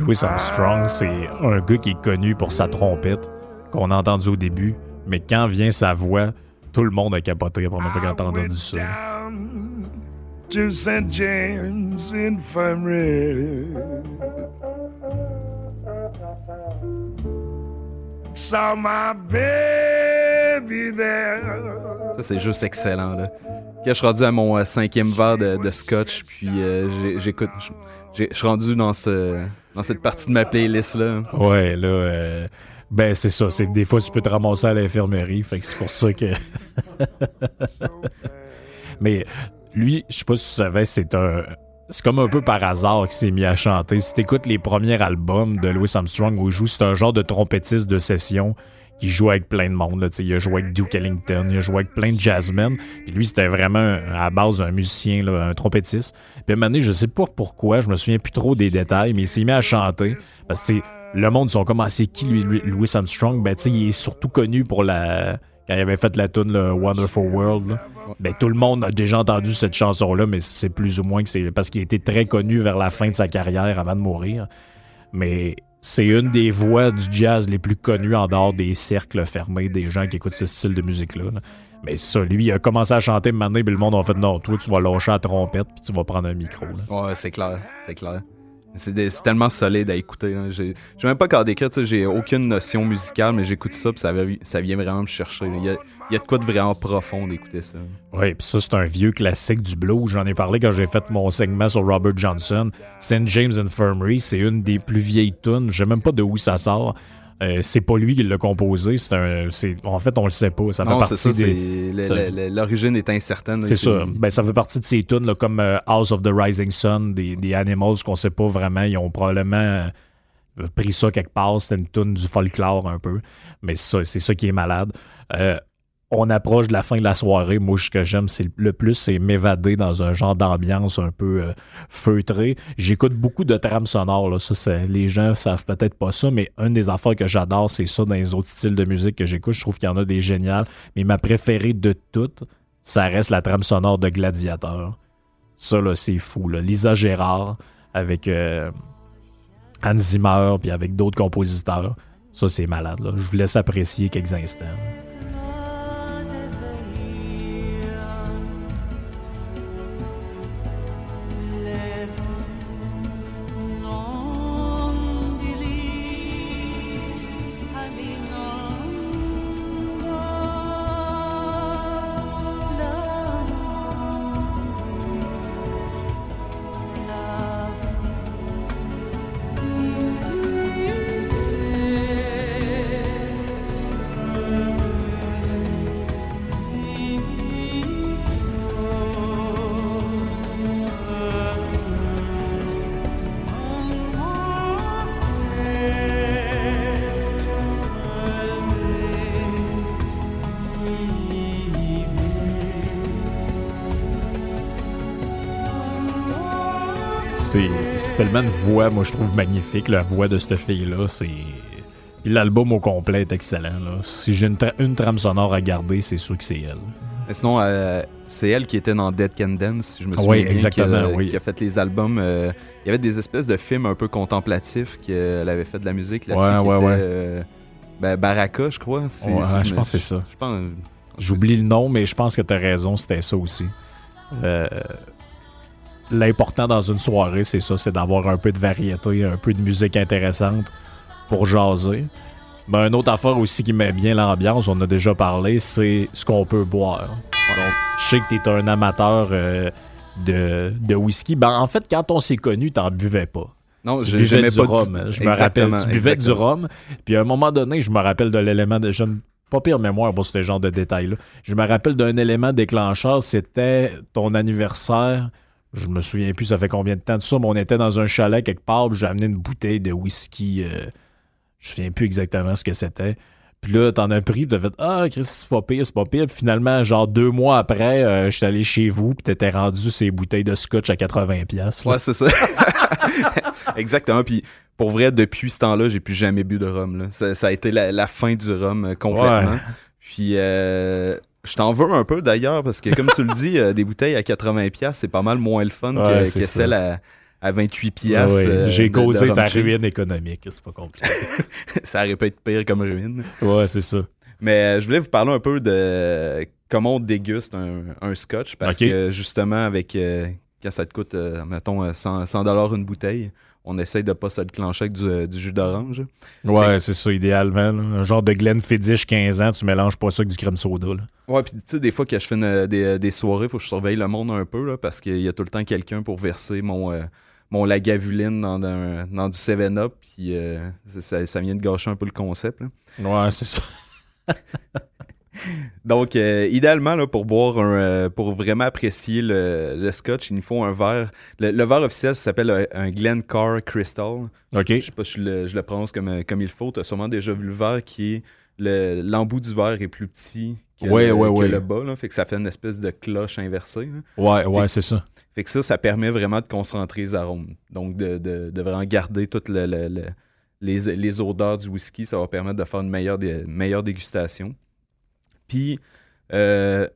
Louis Armstrong, c'est un gars qui est connu pour sa trompette, qu'on a entendu au début, mais quand vient sa voix, tout le monde a capoté la première fois qu'on a entendu ça. to St. James Infirmary. Saw my baby there. Ça, c'est juste excellent. Là. Quand je suis rendu à mon euh, cinquième verre de, de scotch, puis euh, j'écoute. je- j'ai- Je suis rendu dans, ce, dans cette partie de ma playlist là. Ouais, là, euh, ben c'est ça. C'est des fois, tu peux te ramasser à l'infirmerie. Fait que c'est pour ça que. (laughs) Mais lui, je sais pas si tu savais, c'est un. C'est comme un peu par hasard qu'il s'est mis à chanter. Si t'écoutes les premiers albums de Louis Armstrong où il joue, c'est un genre de trompettiste de session qui joue avec plein de monde. Là, il a joué avec Duke Ellington, il a joué avec plein de jazzmen. Puis lui, c'était vraiment à base un musicien, là, un trompettiste. Puis à un moment donné, je sais pas pourquoi, je me souviens plus trop des détails, mais il s'est mis à chanter. Parce que le monde, ils sont comme, Ah, qui lui, Louis Armstrong? Ben, tu il est surtout connu pour la. Quand il avait fait la tune le Wonderful World, ben, tout le monde a déjà entendu cette chanson-là, mais c'est plus ou moins que c'est parce qu'il était très connu vers la fin de sa carrière avant de mourir. Mais c'est une des voix du jazz les plus connues en dehors des cercles fermés des gens qui écoutent ce style de musique-là. là. Mais ça, lui, il a commencé à chanter maintenant, puis le monde a fait non, toi, tu vas lâcher la trompette, puis tu vas prendre un micro. Ouais, c'est clair, c'est clair. C'est tellement solide à écouter. là. J'ai même pas qu'à décrire, j'ai aucune notion musicale, mais j'écoute ça, puis ça, vient vraiment me chercher. là. Il y a, il y a de quoi de vraiment profond d'écouter ça. Oui, puis ça, c'est un vieux classique du blues. J'en ai parlé quand j'ai fait mon segment sur Robert Johnson. St. James Infirmary, c'est une des plus vieilles tunes. Je sais même pas de où ça sort. Euh, c'est pas lui qui l'a composé. C'est un, c'est, en fait, on le sait pas. Ça fait Non, partie ça, des. l'origine est incertaine. C'est ça. Ben, ça fait partie de ces tunes là, comme euh, House of the Rising Sun, des, des Animals qu'on sait pas vraiment. Ils ont probablement euh, pris ça quelque part. C'était une tune du folklore un peu. Mais c'est ça, c'est ça qui est malade. Euh, on approche de la fin de la soirée. Moi, ce que j'aime le- plus, c'est m'évader dans un genre d'ambiance un peu euh, feutré. J'écoute beaucoup de trames sonores. Là. Les gens savent peut-être pas ça, mais une des affaires que j'adore, c'est ça dans les autres styles de musique que j'écoute. Je trouve qu'il y en a des géniales. Mais ma préférée de toutes, ça reste la trame sonore de Gladiateur. Ça, là, c'est fou. Lisa Gérard avec euh, Hans Zimmer, puis avec d'autres compositeurs. Ça, c'est malade. Je vous laisse apprécier quelques instants. C'est tellement une voix, moi, je trouve magnifique, la voix de cette fille-là. C'est. Puis l'album au complet est excellent. Là. Si j'ai une, tra- une trame sonore à garder, c'est sûr que c'est elle. Mais sinon, euh, c'est elle qui était dans Dead Can Dance, si je me Oui, souviens bien, exactement, qui, a, oui. qui a fait les albums. euh, il y avait des espèces de films un peu contemplatifs qu'elle avait fait de la musique là-dessus. Ouais, ouais, euh, ben, Baraka, je crois. si je pense que c'est ça. Je pense. J'oublie le nom, mais je pense que tu as raison, c'était ça aussi. Euh, L'important dans une soirée, c'est ça, c'est d'avoir un peu de variété, un peu de musique intéressante pour jaser. Mais une autre affaire aussi qui met bien l'ambiance, on a déjà parlé, c'est ce qu'on peut boire. Donc, je sais que tu es un amateur euh, de, de whisky. Ben, en fait, quand on s'est connus, t'en buvais pas. Non, Tu je- buvais du pas rhum. Je me rappelle, tu buvais du rhum. Puis à un moment donné, je me rappelle de l'élément de. Je ne- pas pire mémoire pour ce genre de détails-là. Je me rappelle d'un élément déclencheur, c'était ton anniversaire. Je me souviens plus, ça fait combien de temps de ça, mais on était dans un chalet quelque part, puis j'ai amené une bouteille de whisky. euh, je me souviens plus exactement ce que c'était. Puis là, t'en as pris, puis t'as fait Ah, Chris, c'est pas pire, c'est pas pire. Puis finalement, genre deux mois après, euh, j'étais allé chez vous, puis t'étais rendu ces bouteilles de scotch à 80$. piastres, là. Ouais, c'est ça. (laughs) Exactement. Puis pour vrai, depuis ce temps-là, j'ai plus jamais bu de rhum. là. Ça, ça a été la, la fin du rhum euh, complètement. Ouais. Puis euh, je t'en veux un peu d'ailleurs parce que comme tu le dis, euh, des bouteilles à 80$, piastres, c'est pas mal moins le fun Ouais, que, que ça. celle à, à 28$. Ouais, piastres, ouais. euh, J'ai de causé ta ruine économique, c'est pas compliqué. (laughs) ça aurait pu être pire comme ruine. ouais, c'est ça. Mais euh, je voulais vous parler un peu de comment on déguste un, un scotch parce que justement avec euh, quand ça te coûte euh, mettons euh, 100 100 dollars une bouteille, on essaye de pas se le clencher avec du, euh, du jus d'orange. Ouais, c'est ça, idéalement. là. Un genre de Glenfiddich 15 ans, tu mélanges pas ça avec du crème soda. là. Ouais, puis tu sais des fois que je fais une- des, des soirées, faut que je surveille le monde un peu là, parce qu'il y a tout le temps quelqu'un pour verser mon euh, mon lagavuline dans, un- dans du 7-up puis euh, ça, ça vient de gâcher un peu le concept. là. Ouais, c'est ça. (laughs) Donc, euh, idéalement, là, pour boire un, euh, pour vraiment apprécier le, le scotch, il nous faut un verre. Le, le verre officiel s'appelle un, un Glencar Crystal. OK. Je sais pas si je le, je le prononce comme, euh, comme il faut. Tu as sûrement déjà vu le verre qui est. le- L'embout du verre est plus petit que, Ouais, le, ouais, que ouais. le bas. Là, fait que ça fait une espèce de cloche inversée. là. Ouais, ouais, c'est ça. Fait que ça, ça permet vraiment de concentrer les arômes. Donc, de, de, de vraiment garder toutes le- le- le- les, les odeurs du whisky. Ça va permettre de faire une meilleure, dé- meilleure dégustation. Puis, euh,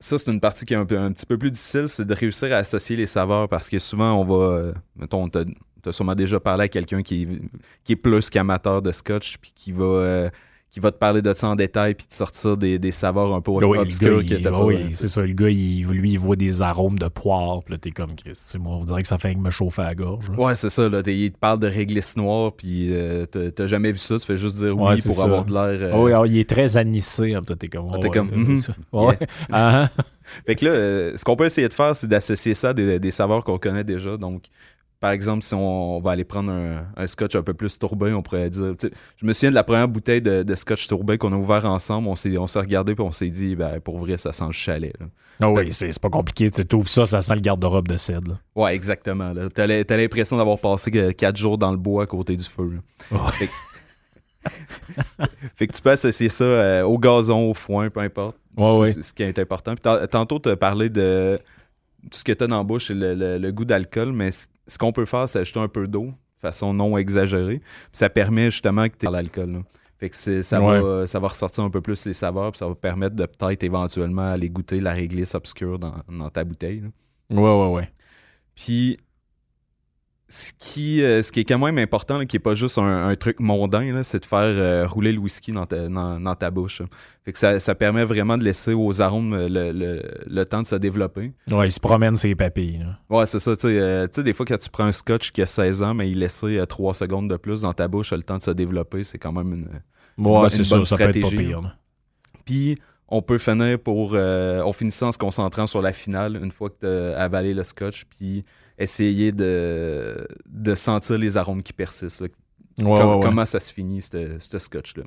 ça, c'est une partie qui est un, petit peu plus difficile, c'est de réussir à associer les saveurs parce que souvent, on va. euh, mettons, t'as as sûrement déjà parlé à quelqu'un qui, est- qui est plus qu'amateur de scotch, puis qui va. Euh, qui va te parler de ça en détail puis te sortir des, des saveurs un peu Oui, le obscures gars, que il- oui, c'est ça. Le gars, il- lui, il voit des arômes de poire. Puis là, t'es comme, moi, on dirait que ça fait que me chauffer à la gorge. là. Ouais, c'est ça. Là, il te parle de réglisse noire, puis euh, t'as jamais vu ça. Tu fais juste dire oui pour ça. avoir de l'air. euh, oui, alors, il est très anisé. hein, t'es comme. Ah, t'es ouais, comme, mhm. Ah, ah. Fait que là, euh, ce qu'on peut essayer de faire, c'est d'associer ça à des, des saveurs qu'on connaît déjà. Donc, par exemple, si on, on va aller prendre un, un scotch un peu plus tourbé, on pourrait dire. tu Je me souviens de la première bouteille de, de scotch tourbé qu'on a ouvert ensemble. On s'est on s'est regardé puis on s'est dit, ben, pour vrai, ça sent le chalet. Ah oui, c'est c'est pas compliqué. Tu trouves ça, ça sent le garde-robe de cèdre. là. Ouais, exactement. l'im- t'as l'impression d'avoir passé quatre jours dans le bois à côté du feu. Fait, que- (laughs) fait que tu peux associer ça euh, au gazon, au foin, peu importe. Ouais, C'est- ouais. C'est ce qui est important. Puis tant- tantôt, tu as parlé de tout ce que tu as dans la bouche, c'est le, le- le goût d'alcool, mais ce qu'on peut faire, c'est ajouter un peu d'eau de façon non exagérée. Puis ça permet justement que tu aies l'alcool. Fait que ça, Ouais. va, ça va ressortir un peu plus les saveurs, puis ça va permettre de peut-être éventuellement aller goûter la réglisse obscure dans, dans ta bouteille. là. Ouais, ouais, ouais. Puis, ce qui, euh, ce qui est quand même important, là, qui est pas juste un, un truc mondain, c'est de faire euh, rouler le whisky dans ta, dans, dans ta bouche. là. Fait que ça, ça permet vraiment de laisser aux arômes euh, le, le- le temps de se développer. Ouais, il se promène ses papilles. là. Ouais, c'est ça. Tu sais, euh, des fois, quand tu prends un scotch qui a 16 ans, mais il laisse 3 secondes de plus dans ta bouche, le temps de se développer, c'est quand même une. Ouais, bonne- c'est une ça. bonne Ça peut être pas pire. là. Puis, on peut finir pour. on finit ça en se concentrant sur la finale une fois que tu as avalé le scotch, puis essayer de, de sentir les arômes qui persistent. là. Ouais, Com- ouais, ouais. Comment ça se finit, ce scotch-là.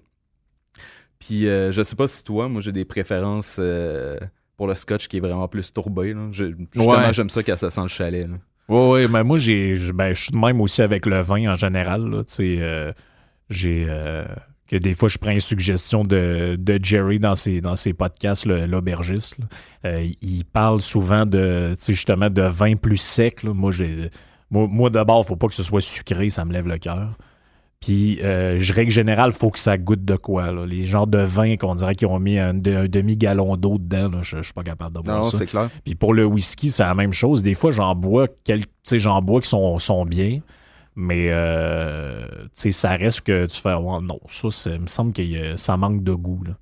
Puis, euh, je sais pas si toi, moi, j'ai des préférences euh, pour le scotch qui est vraiment plus tourbé. là. Je- justement, Ouais. j'aime ça quand ça sent le chalet. là. Ouais, ouais, mais moi, j'ai, je- ben, je suis de même aussi avec le vin en général. Là, euh, j'ai. Que des fois, je prends une suggestion de, de Jerry dans ses, dans ses podcasts, l'aubergiste. Euh, il parle souvent de, justement, de vin plus sec. là. Moi, j'ai, moi, moi, d'abord, faut pas que ce soit sucré, ça me lève le cœur. Puis, euh, je règle générale, faut que ça goûte de quoi. Là. Les genres de vins qu'on dirait qu'ils ont mis un, de- un demi-gallon d'eau dedans, là, je, je suis pas capable de boire Non, ça. c'est clair. Puis pour le whisky, c'est la même chose. Des fois, j'en bois, quel- tu sais, j'en bois qui sont, sont bien, mais euh, ça reste que tu fais, non, ça, il me semble que ça manque de goût. Là.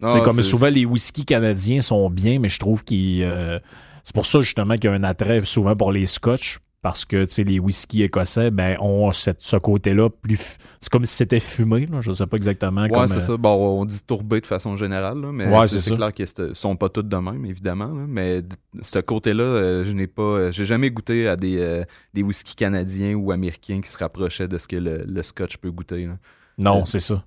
Non, comme souvent, les whiskies canadiens sont bien, mais je trouve qu'ils. euh, c'est pour ça, justement, qu'il y a un attrait souvent pour les scotch. Parce que les whiskies écossais ben, ont cette- ce côté-là plus. C'est comme si c'était fumé. Là. Je sais pas exactement. Comme, c'est euh, ça. Bon, on dit tourbé de façon générale, là, mais Ouais, c'est clair qu'ils ne sont pas tous de même, évidemment. là, mais ce côté-là, euh, je n'ai pas. euh, J'ai jamais goûté à des, des whiskies canadiens ou américains qui se rapprochaient de ce que le, le scotch peut goûter. Non, c'est ça.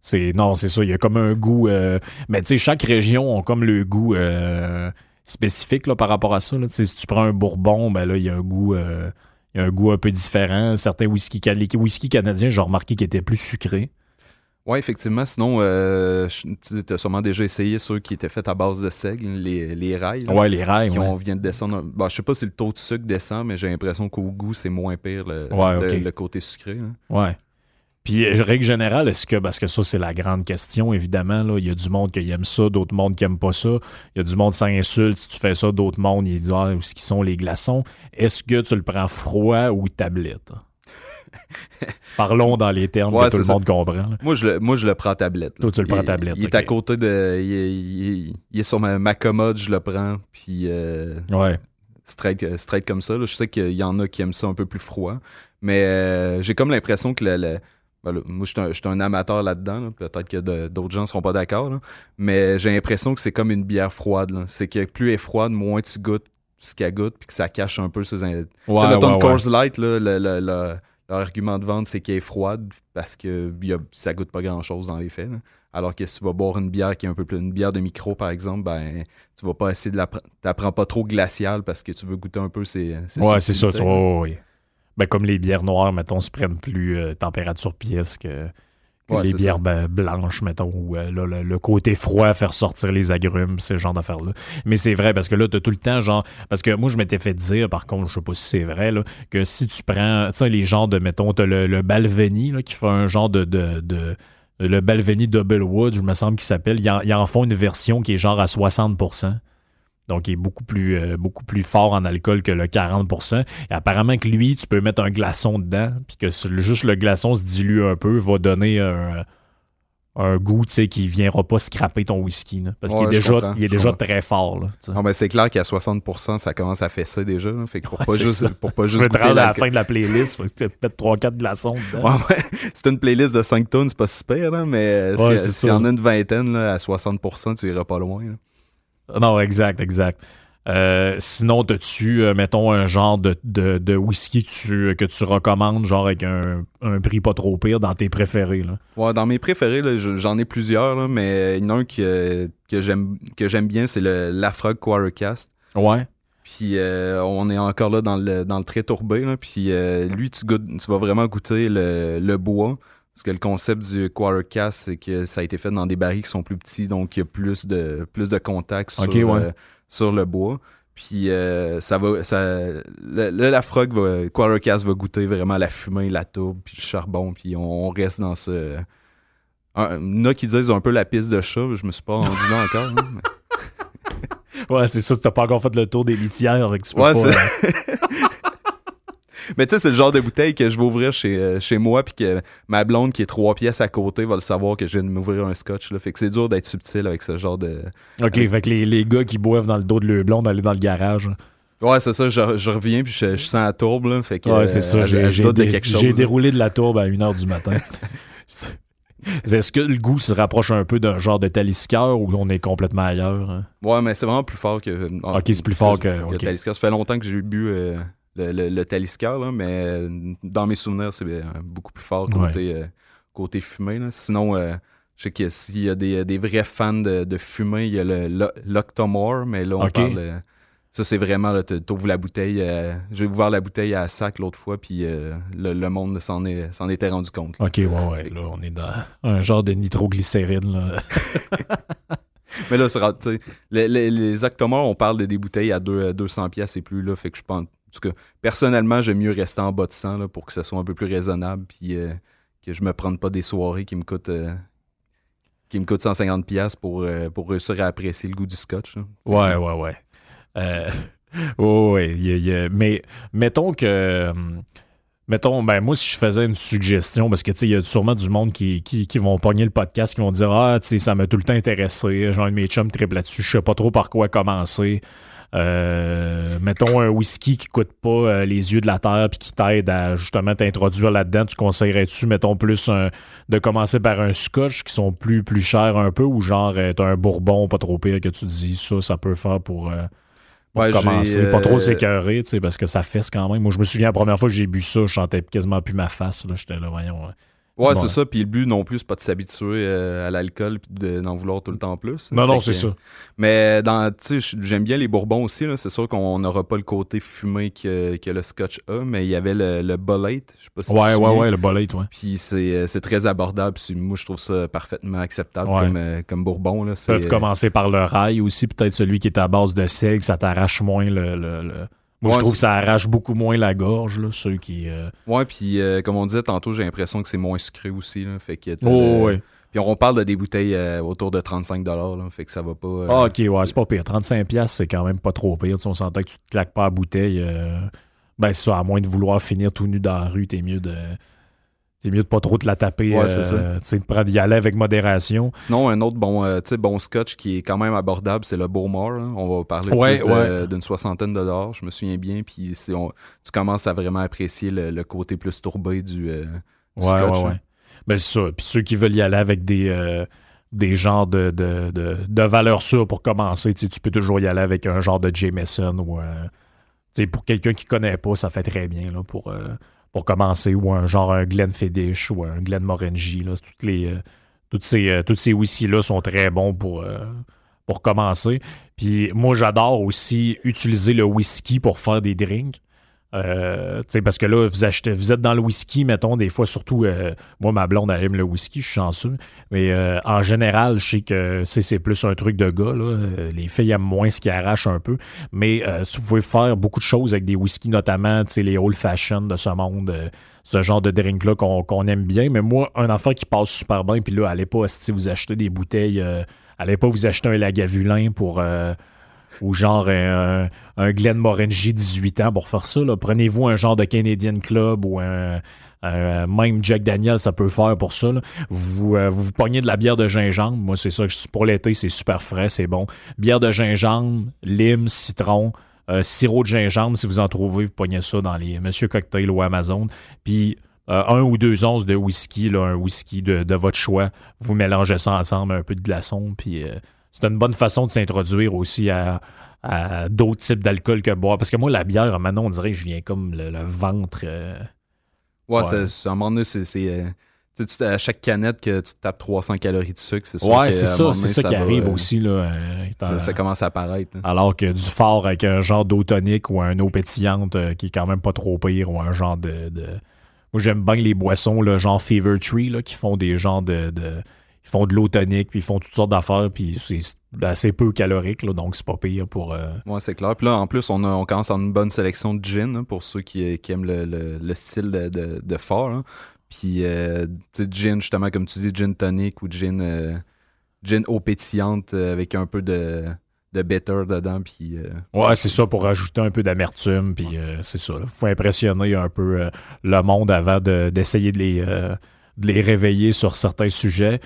C'est non, c'est ça. Il y a comme un goût. euh, mais tu sais, chaque région a comme le goût euh, spécifique là, par rapport à ça. là. Si tu prends un Bourbon, ben là, il y a un goût. euh, il y a un goût un peu différent. Certains whisky, les whisky canadiens, j'ai remarqué qu'ils étaient plus sucrés. Ouais, effectivement. Sinon, euh, tu as sûrement déjà essayé ceux qui étaient faits à base de seigle, les, les rails. Ouais, les rails. Qui ouais. ont, vient de descendre. Bon, je sais pas si le taux de sucre descend, mais j'ai l'impression qu'au goût, c'est moins pire le, Ouais, le- côté sucré. là. Puis, euh, règle générale, est-ce que, parce que ça, c'est la grande question, évidemment, là, il y a du monde qui aime ça, d'autres mondes qui aiment pas ça. Il y a du monde, ça insulte. Si tu fais ça, d'autres mondes, ils disent, ah, où qu'ils sont les glaçons? Est-ce que tu le prends froid ou tablette? (laughs) Parlons dans les termes Ouais, que tout le ça. monde comprend. là. Moi, je le, moi, je le prends tablette. là. Toi, tu le prends Il- tablette, Il, est à côté de. Il est, il est- il est sur ma, ma commode, je le prends. Puis, euh, Ouais. straight, straight comme ça. là. Je sais qu'il y en a qui aiment ça un peu plus froid. Mais euh, j'ai comme l'impression que le. le- là, moi, je suis un, amateur là-dedans. là. Peut-être que d'autres gens ne seront pas d'accord. Mais j'ai l'impression que c'est comme une bière froide. C'est que plus elle est froide, moins tu goûtes ce qu'elle goûte. Puis que ça cache un peu ses. in- tu sais, Ouais, ouais, Coors ouais. Light, là, le- le- le- leur argument de vente, c'est qu'elle est froide parce que y a- ça goûte pas grand-chose dans les faits. là. Alors que si tu vas boire une bière qui est un peu plus une bière de micro, par exemple, ben tu vas pas essayer de la pr- t'apprends pas trop glacial parce que tu veux goûter un peu ses. ses Ouais, c'est ça. subtilités, tu Ben, comme les bières noires, mettons, se prennent plus euh, température pièce que, que Ouais, les bières ben, blanches, mettons, où euh, là, le, le côté froid faire sortir les agrumes, ce genre d'affaires-là. Mais c'est vrai, parce que là, t'as tout le temps, genre, parce que moi, je m'étais fait dire, par contre, je sais pas si c'est vrai, là, que si tu prends, tu sais, les genres de, mettons, t'as le, le Balvenie, là, qui fait un genre de. de, de- le Balvenie Double Wood, je me semble qu'il s'appelle. Ils en, ils en font une version qui est genre à 60%. Donc, il est beaucoup plus, euh, beaucoup plus fort en alcool que le 40%. Et apparemment que lui, tu peux mettre un glaçon dedans, puis que juste le glaçon se dilue un peu, va donner un, un goût tu sais, qui viendra pas scraper ton whisky. là, parce qu'il est déjà, il est déjà très fort. Là. Non, mais c'est clair qu'à 60%, ça commence à fesser déjà. là. Fait que pour Ouais, pas juste, pour pas juste goûter à la fin de la playlist, faut que tu mettes 3-4 glaçons dedans. Ouais, ouais. C'est une playlist de 5 tonnes, c'est pas si mais Ouais, si- c'est s'il y en a une vingtaine à 60%, tu iras pas loin. Non, exact, exact. Euh, sinon, t'as-tu, euh, mettons, un genre de, de, de whisky que tu, que tu recommandes, genre avec un, un prix pas trop pire dans tes préférés, là? Ouais, dans mes préférés, j'en ai plusieurs, là, mais il y en a un que, que j'aime que j'aime bien, c'est le Lafrog Quartercast. Ouais. Puis euh, on est encore là dans le, dans le très tourbé. Là, puis lui, tu, goûtes- tu vas vraiment goûter le, le bois. Parce que le concept du Quartercast, c'est que ça a été fait dans des barils qui sont plus petits, donc il y a plus de, plus de contact sur, ouais. euh, sur le bois. Puis euh, ça va. Ça, le, le Lafrog va, Quartercast va goûter vraiment la fumée, la tourbe, puis le charbon. Puis on, on reste dans ce. Un- Il y en a qui disent un peu la piste de chat. Je me suis pas (laughs) rendu là encore. hein, mais- Ouais, c'est ça, t'as pas encore fait le tour des litières, avec Ouais, pas, c'est- euh, (laughs) Mais tu sais, c'est le genre de bouteille que je vais ouvrir chez, euh, chez moi, puis que ma blonde qui est trois pièces à côté va le savoir que je viens de m'ouvrir un scotch. Là. Fait que c'est dur d'être subtil avec ce genre de. Ok, fait que les, les gars qui boivent dans le dos de le blond, d'aller dans le garage. Ouais, c'est ça, je, je reviens, puis je, je sens la tourbe, là. Fait que. Ouais, euh, c'est ça, elle- j'ai j'ai doute de dé- quelque chose. j'ai déroulé de la tourbe à 1h du matin. (laughs) Est-ce que le goût se rapproche un peu d'un genre de talisceur ou on est complètement ailleurs? hein? Ouais, mais c'est vraiment plus fort que. Ok, c'est plus fort que- ok. le Talisker. Ça fait longtemps que j'ai bu euh, le, le, le Talisker, là, mais euh, dans mes souvenirs, c'est euh, beaucoup plus fort côté, euh, côté fumé. Là. Sinon, euh, je sais que s'il y a des, des vrais fans de, de fumée, il y a l'Octomore, mais là, on parle. ça, c'est vraiment, là, tu ouvres la bouteille. euh, j'ai ouvert la bouteille à sac l'autre fois, puis euh, le, le monde s'en est- s'en était rendu compte. là. Ok, ouais, ouais, là, on est dans un genre de nitroglycérine. Là. (laughs) Mais là, c'est les, les Octomores, on parle de des bouteilles à deux- 200 pièces et plus, là, fait que je pense... En tout cas, personnellement, j'aime mieux rester en bas de 100 là, pour que ça soit un peu plus raisonnable, puis euh, que je me prenne pas des soirées qui me coûtent... euh, qui me coûtent 150 pièces pour, euh, pour réussir à apprécier le goût du scotch. là. Ouais, ouais, ouais. (laughs) Ouais, mais mettons que. hum, Mettons, ben moi, si je faisais une suggestion, parce que tu il y a sûrement du monde qui, qui, vont pogner le podcast, qui vont dire Ah, tu sais, ça m'a tout le temps intéressé, de mes chums triple là-dessus, je sais pas trop par quoi commencer. Euh, mettons un whisky qui coûte pas euh, les yeux de la terre puis qui t'aide à justement t'introduire là-dedans, tu conseillerais-tu, mettons, plus un- de commencer par un scotch qui sont plus, plus chers un peu ou genre t'as un bourbon pas trop pire que tu dis ça, ça peut faire pour, euh, pour Ouais, j'ai, commencer. Pas trop s'écœurer, parce que ça fesse quand même. Moi, je me souviens la première fois que j'ai bu ça, je chantais quasiment plus ma face. J'étais là, voyons. Ouais, Bon. c'est ça. Puis le but non plus, c'est pas de s'habituer euh, à l'alcool puis de- d'en vouloir tout le temps plus. Non, Fait non, c'est ça. Mais dans, tu sais, j'aime bien les bourbons aussi. C'est sûr qu'on n'aura pas le côté fumé que, que le Scotch a, mais il y avait le, le. Je sais pas si tu Ouais, ouais, ouais, le bolette, ouais. Puis c'est euh, très abordable. Puis moi, je trouve ça parfaitement acceptable Ouais. comme, euh, comme bourbon. Là. Ils peuvent commencer par le rail aussi, peut-être celui qui est à base de seigle, ça t'arrache moins le. le- le- Moi, je trouve que ça arrache beaucoup moins la gorge, là, ceux qui. euh, Ouais, puis euh, comme on disait tantôt, j'ai l'impression que c'est moins sucré aussi. Là. Fait que Oh, ouais. Puis on parle de des bouteilles euh, autour de 35 là, Fait que ça va pas. euh, Ah, ok, ouais, c'est pas pire. 35$, c'est quand même pas trop pire. Tu sais, on s'entend que tu te claques pas à bouteille. Ben, c'est ça, à moins de vouloir finir tout nu dans la rue, t'es mieux de. T'es mieux de pas trop te la taper. Ouais, c'est euh, Tu sais, de prendre y aller avec modération. Sinon, un autre bon, euh, bon scotch qui est quand même abordable, c'est le Beaumont. On va parler Ouais, plus ouais. d'une soixantaine de dollars, je me souviens bien. Puis c'est- on- tu commences à vraiment apprécier le, le côté plus tourbé du, euh, du scotch. ouais. Ben, c'est ça. Puis ceux qui veulent y aller avec des, euh, des genres de, de, de, de valeurs sûres pour commencer, tu sais, tu peux toujours y aller avec un genre de Jameson ou euh, tu sais, pour quelqu'un qui connaît pas, ça fait très bien là, pour, euh, pour commencer, ou un genre un Glenfiddich ou un Glenmorangie. Là, toutes les, euh, toutes ces, euh, toutes ces whisky-là sont très bons pour, euh, pour commencer. Puis moi, j'adore aussi utiliser le whisky pour faire des drinks. Euh, parce que là, vous achetez, vous êtes dans le whisky, mettons, des fois, surtout, euh, moi, ma blonde, elle aime le whisky, je suis chanceux. Mais euh, en général, je sais que c'est plus un truc de gars. Là. Euh, Les filles aiment moins ce qui arrache un peu. Mais vous pouvez faire beaucoup de choses avec des whiskies, notamment les old fashion de ce monde, ce genre de drink-là qu'on aime bien. Mais moi, un enfant qui passe super bien, puis là, allez pas si vous achetez des bouteilles, allez pas vous acheter un Lagavulin pour. Ou genre un, un Glenmorangie 18 ans pour faire ça. Prenez-vous un genre de Canadian Club ou un, même Jack Daniel, ça peut faire pour ça. Vous, euh, vous pognez de la bière de gingembre. Moi, c'est ça. Pour l'été, c'est super frais, c'est bon. Bière de gingembre, lime, citron, euh, sirop de gingembre, si vous en trouvez, vous pognez ça dans les Monsieur Cocktail ou Amazon. Puis euh, un ou deux onces de whisky, un whisky de, de votre choix. Vous mélangez ça ensemble, un peu de glaçon. Puis c'est une bonne façon de s'introduire aussi à, à d'autres types d'alcool que boire. Parce que moi, la bière, maintenant, on dirait que je viens comme le, le ventre. euh, Ouais, Ouais. à un moment donné, c'est. euh, à chaque canette que tu tapes 300 calories de sucre, c'est Ouais, c'est ça, c'est ça qui va, arrive euh, aussi. Là, euh, Ça, ça commence à apparaître. hein. Alors que du fort avec un genre d'eau tonique ou un eau pétillante qui est quand même pas trop pire ou un genre de. de- Moi, j'aime bien les boissons, là, genre Fever Tree, là, qui font des genres de. de- Ils font de l'eau tonique, puis ils font toutes sortes d'affaires, puis c'est assez peu calorique, là, donc c'est pas pire pour. euh, Ouais, c'est clair. Puis là, en plus, on, a, on commence à avoir une bonne sélection de gin hein, pour ceux qui, qui aiment le, le- le style de, de, de fort. hein. Puis, euh, tu sais, gin, justement, comme tu dis, gin tonic ou gin, euh, gin eau pétillante euh, avec un peu de, de bitter dedans. Puis, euh, Ouais, c'est ça, pour rajouter un peu d'amertume, puis c'est ça. Il faut impressionner un peu le monde avant de- d'essayer de, les, de les réveiller sur certains sujets.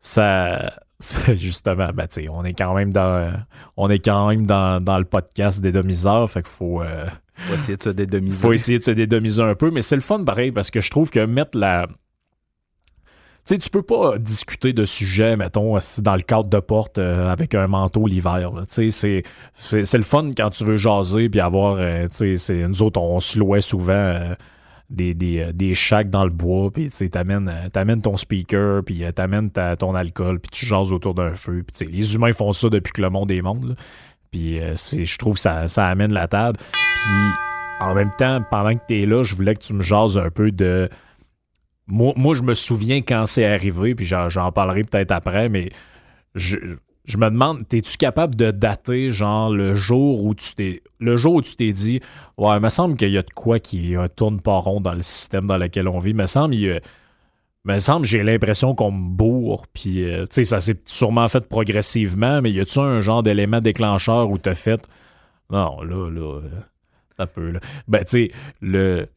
Ça, ça, (laughs) justement, ben, on est quand même dans, on est quand même dans, dans le podcast des demi-heures, fait qu'il faut, euh, faut essayer de se dédomiser. faut essayer de se dédomiser un peu, mais c'est le fun pareil parce que je trouve que mettre la. Tu sais, tu peux pas discuter de sujets, mettons, dans le cadre de porte euh, avec un manteau l'hiver. Tu sais, c'est- c'est c'est le fun quand tu veux jaser puis avoir. euh, tu sais, c'est- nous autres, on se louait souvent euh, des, des, euh, des dans le bois, puis tu t'amènes euh, t'amènes ton speaker, puis euh, t'amènes ta- ton alcool, puis tu jases autour d'un feu. Puis les humains font ça depuis que le monde est monde. Puis je trouve que ça, ça amène la table. Puis en même temps, pendant que tu es là, je voulais que tu me jases un peu de. Moi, moi je me souviens quand c'est arrivé, puis j'en, j'en parlerai peut-être après, mais je, je me demande, es-tu capable de dater, genre, le jour où tu t'es. Le jour où tu t'es dit, ouais, il me semble qu'il y a de quoi qui euh, tourne pas rond dans le système dans lequel on vit. Il me semble, il me semble, j'ai l'impression qu'on me bourre, puis, euh, tu sais, ça s'est sûrement fait progressivement, mais y a-tu un genre d'élément déclencheur où t'as fait, non, là, là, euh, ça peut, là. Ben, tu sais, le,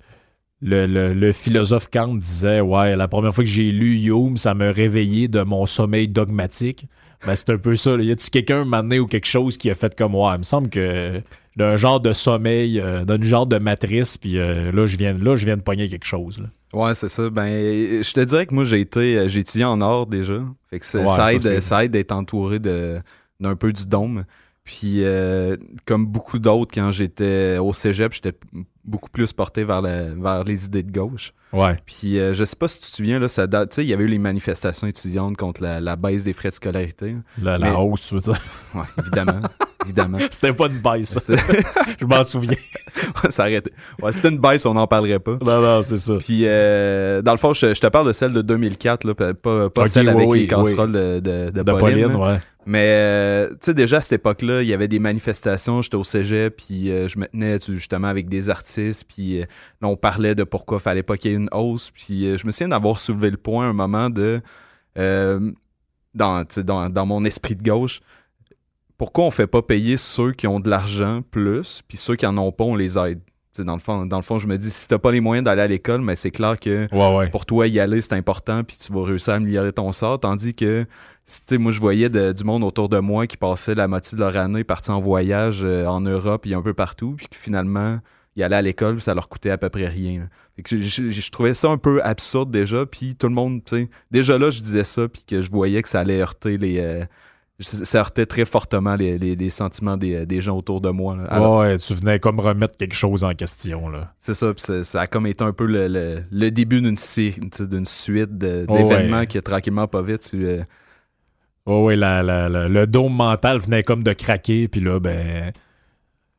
le, le, le philosophe Kant disait, ouais, la première fois que j'ai lu Hume, ça m'a réveillé de mon sommeil dogmatique. Ben, c'est un peu ça, là. Y a-tu quelqu'un, donné, ou quelque chose qui a fait comme, ouais, il me semble que d'un genre de sommeil, euh, d'un genre de matrice, puis euh, là, je viens, là, je viens de pogner quelque chose, là. Ouais, c'est ça. Ben, je te dirais que moi, j'ai été, euh, j'ai étudié en art déjà. Fait que ça, Ouais, ça ça, aide, ça aide d'être entouré de, d'un peu du dôme. Puis, euh, comme beaucoup d'autres, quand j'étais au cégep, j'étais beaucoup plus porté vers, les idées de gauche. Ouais. Puis, euh, je sais pas si tu te souviens, là, ça date, il y avait eu les manifestations étudiantes contre la, la baisse des frais de scolarité. La, hausse, tu veux dire? (laughs) Ouais, évidemment. évidemment. (laughs) C'était pas une baisse, (laughs) Je m'en souviens. ça arrêtait. Ouais, c'était une baisse, on n'en parlerait pas. Non, non, c'est ça. Puis, euh, dans le fond, je, je te parle de celle de 2004, là, pas, pas celle avec oui, les casseroles de, de, de De Pauline, Pauline, là. ouais. Mais, euh, tu sais, déjà à cette époque-là, il y avait des manifestations. J'étais au cégep, puis je me tenais justement avec des artistes, puis euh, là, on parlait de pourquoi fallait pas qu'il y ait une hausse. Puis euh, je me souviens d'avoir soulevé le point à un moment de. euh, dans, dans, dans mon esprit de gauche, pourquoi on fait pas payer ceux qui ont de l'argent plus, puis ceux qui en ont pas, on les aide. Dans le fond, dans le fond, je me dis, si t'as pas les moyens d'aller à l'école, mais c'est clair que Ouais, ouais. pour toi y aller c'est important puis tu vas réussir à améliorer ton sort tandis que moi je voyais de- du monde autour de moi qui passait la moitié de leur année partis en voyage euh, en Europe et un peu partout puis que finalement ils allaient à l'école puis ça leur coûtait à peu près rien là. Fait que je, je- je trouvais ça un peu absurde déjà puis tout le monde tu sais déjà là je disais ça puis que je voyais que ça allait heurter les euh, ça heurtait très fortement les, les- les sentiments des, des gens autour de moi là. Alors, Ouais, ouais, tu venais comme remettre quelque chose en question, là. c'est ça, puis ça, a comme été un peu le, le- le début d'une suite Oh, d'événements ouais. qui tranquillement pas vite. Tu, euh, Ouais, ouais, la- la- la- le dôme mental venait comme de craquer, puis là, ben.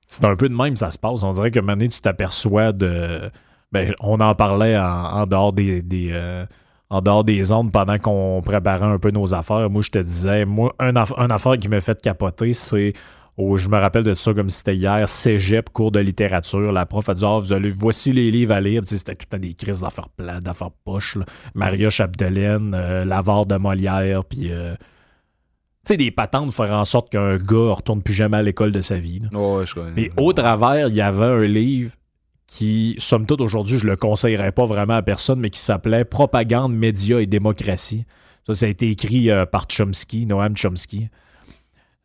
C'est un peu de même, ça se passe. On dirait que maintenant, tu t'aperçois de. Ben, on en parlait en, dehors des. des, euh, en dehors des ondes pendant qu'on préparait un peu nos affaires. Moi, je te disais, moi, un, aff- un affaire qui m'a fait capoter, c'est. oh, je me rappelle de ça comme si c'était hier, cégep, cours de littérature. La prof a dit Ah, vous allez, voici les livres à lire. C'était tout le des crises d'affaires plates, d'affaires poches. Maria Chapdelaine, euh, L'avare de Molière, puis. euh, sais, des patentes pour faire en sorte qu'un gars retourne plus jamais à l'école de sa vie. ouais, je. Mais au travers, il y avait un livre qui, somme toute, aujourd'hui, je le conseillerais pas vraiment à personne, mais qui s'appelait Propagande, médias et démocratie. Ça, ça a été écrit euh, par Chomsky, Noam Chomsky.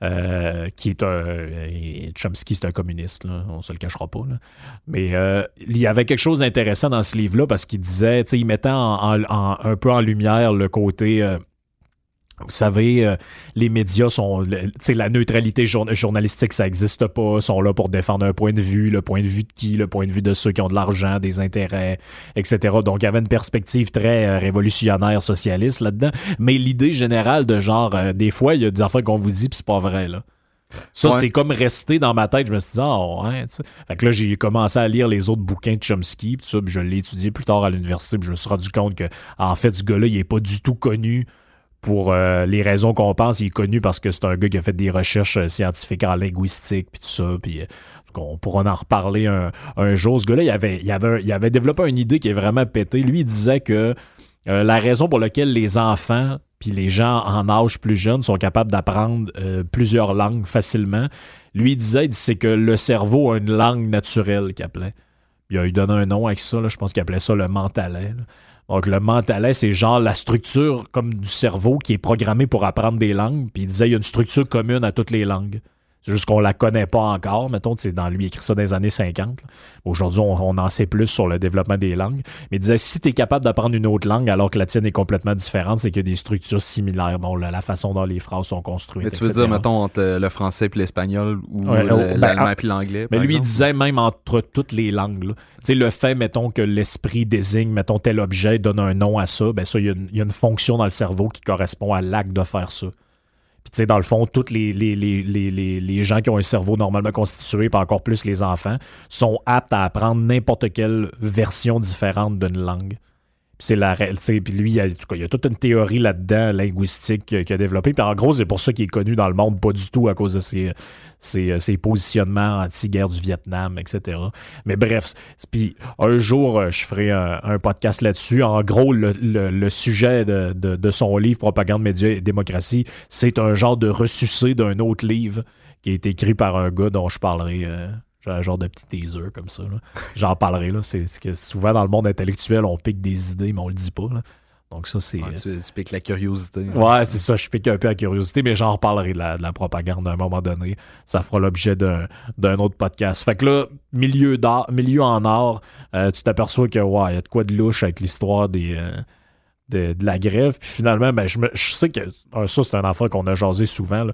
euh, qui est un. et Chomsky, c'est un communiste, là, on se le cachera pas. là. Mais euh, il y avait quelque chose d'intéressant dans ce livre-là parce qu'il disait, tu sais, il mettait en- en- en- un peu en lumière le côté. Vous savez, euh, les médias sont. le- Tu sais, la neutralité jour- journalistique, ça n'existe pas. Ils sont là pour défendre un point de vue. Le point de vue de qui Le point de vue de ceux qui ont de l'argent, des intérêts, etc. Donc, il y avait une perspective très euh, révolutionnaire socialiste là-dedans. Mais l'idée générale de genre, euh, des fois, il y a des affaires qu'on vous dit, puis c'est pas vrai, là. Ça, Ouais. c'est comme resté dans ma tête. Je me suis dit, ah ouais, tu sais. Fait que là, j'ai commencé à lire les autres bouquins de Chomsky, puis ça, je l'ai étudié plus tard à l'université, puis je me suis rendu compte que, en fait, ce gars-là, il est pas du tout connu pour euh, les raisons qu'on pense. Il est connu parce que c'est un gars qui a fait des recherches euh, scientifiques en linguistique, puis tout ça, puis... euh, on pourra en reparler un, jour. Ce gars-là, il avait, développé une idée qui est vraiment pétée. Lui, il disait que la raison pour laquelle les enfants puis les gens en âge plus jeune sont capables d'apprendre plusieurs langues facilement, lui, il disait, c'est que le cerveau a une langue naturelle qu'il appelait. Il a donné un nom avec ça, je pense qu'il appelait ça le mentalais. là. Donc, le mentalais, c'est genre la structure comme du cerveau qui est programmée pour apprendre des langues. Puis il disait, il y a une structure commune à toutes les langues. C'est juste qu'on la connaît pas encore. Mettons, c'est dans lui, il écrit ça dans les années 50. là. Aujourd'hui, on, on en sait plus sur le développement des langues. Mais il disait, si tu es capable d'apprendre une autre langue alors que la tienne est complètement différente, c'est qu'il y a des structures similaires. Bon, la, la façon dont les phrases sont construites. Mais tu veux etc. dire, mettons, entre le français et l'espagnol ou Ouais, oh, ben, l'allemand ah, et l'anglais. Mais lui, il disait même entre toutes les langues. Tu sais, le fait, mettons, que l'esprit désigne, mettons, tel objet, donne un nom à ça, ben ça, il y, a une- il y a une fonction dans le cerveau qui correspond à l'acte de faire ça. Tu sais, dans le fond, tous les gens qui ont un cerveau normalement constitué, puis encore plus les enfants, sont aptes à apprendre n'importe quelle version différente d'une langue. C'est la ré- tu sais, puis lui, il y, a, toute une théorie là-dedans, linguistique, qu'il qu'il a développée. Puis en gros, c'est pour ça qu'il est connu dans le monde, pas du tout à cause de ses, ses positionnements anti-guerre du Vietnam, etc. Mais bref, puis un jour, euh, je ferai un, podcast là-dessus. En gros, le, sujet de, son livre Propagande, médias et démocratie, c'est un genre de ressucé d'un autre livre qui est écrit par un gars dont je parlerai. euh, j'ai un genre de petit teaser comme ça. J'en parlerai. là. C'est que souvent dans le monde intellectuel, on pique des idées, mais on le dit pas. là. Donc ça, c'est. Ouais, tu, tu piques la curiosité. Ouais, c'est ça. Je pique un peu à curiosité, mais j'en reparlerai de la, de la propagande à un moment donné. Ça fera l'objet d'un autre podcast. Fait que là, milieu, d'art, milieu en art, euh, tu t'aperçois que, ouais, il y a de quoi de louche avec l'histoire des. euh, de, de la grève. Puis finalement, ben, je, me- je sais que euh, ça, c'est un affaire qu'on a jasé souvent. Là.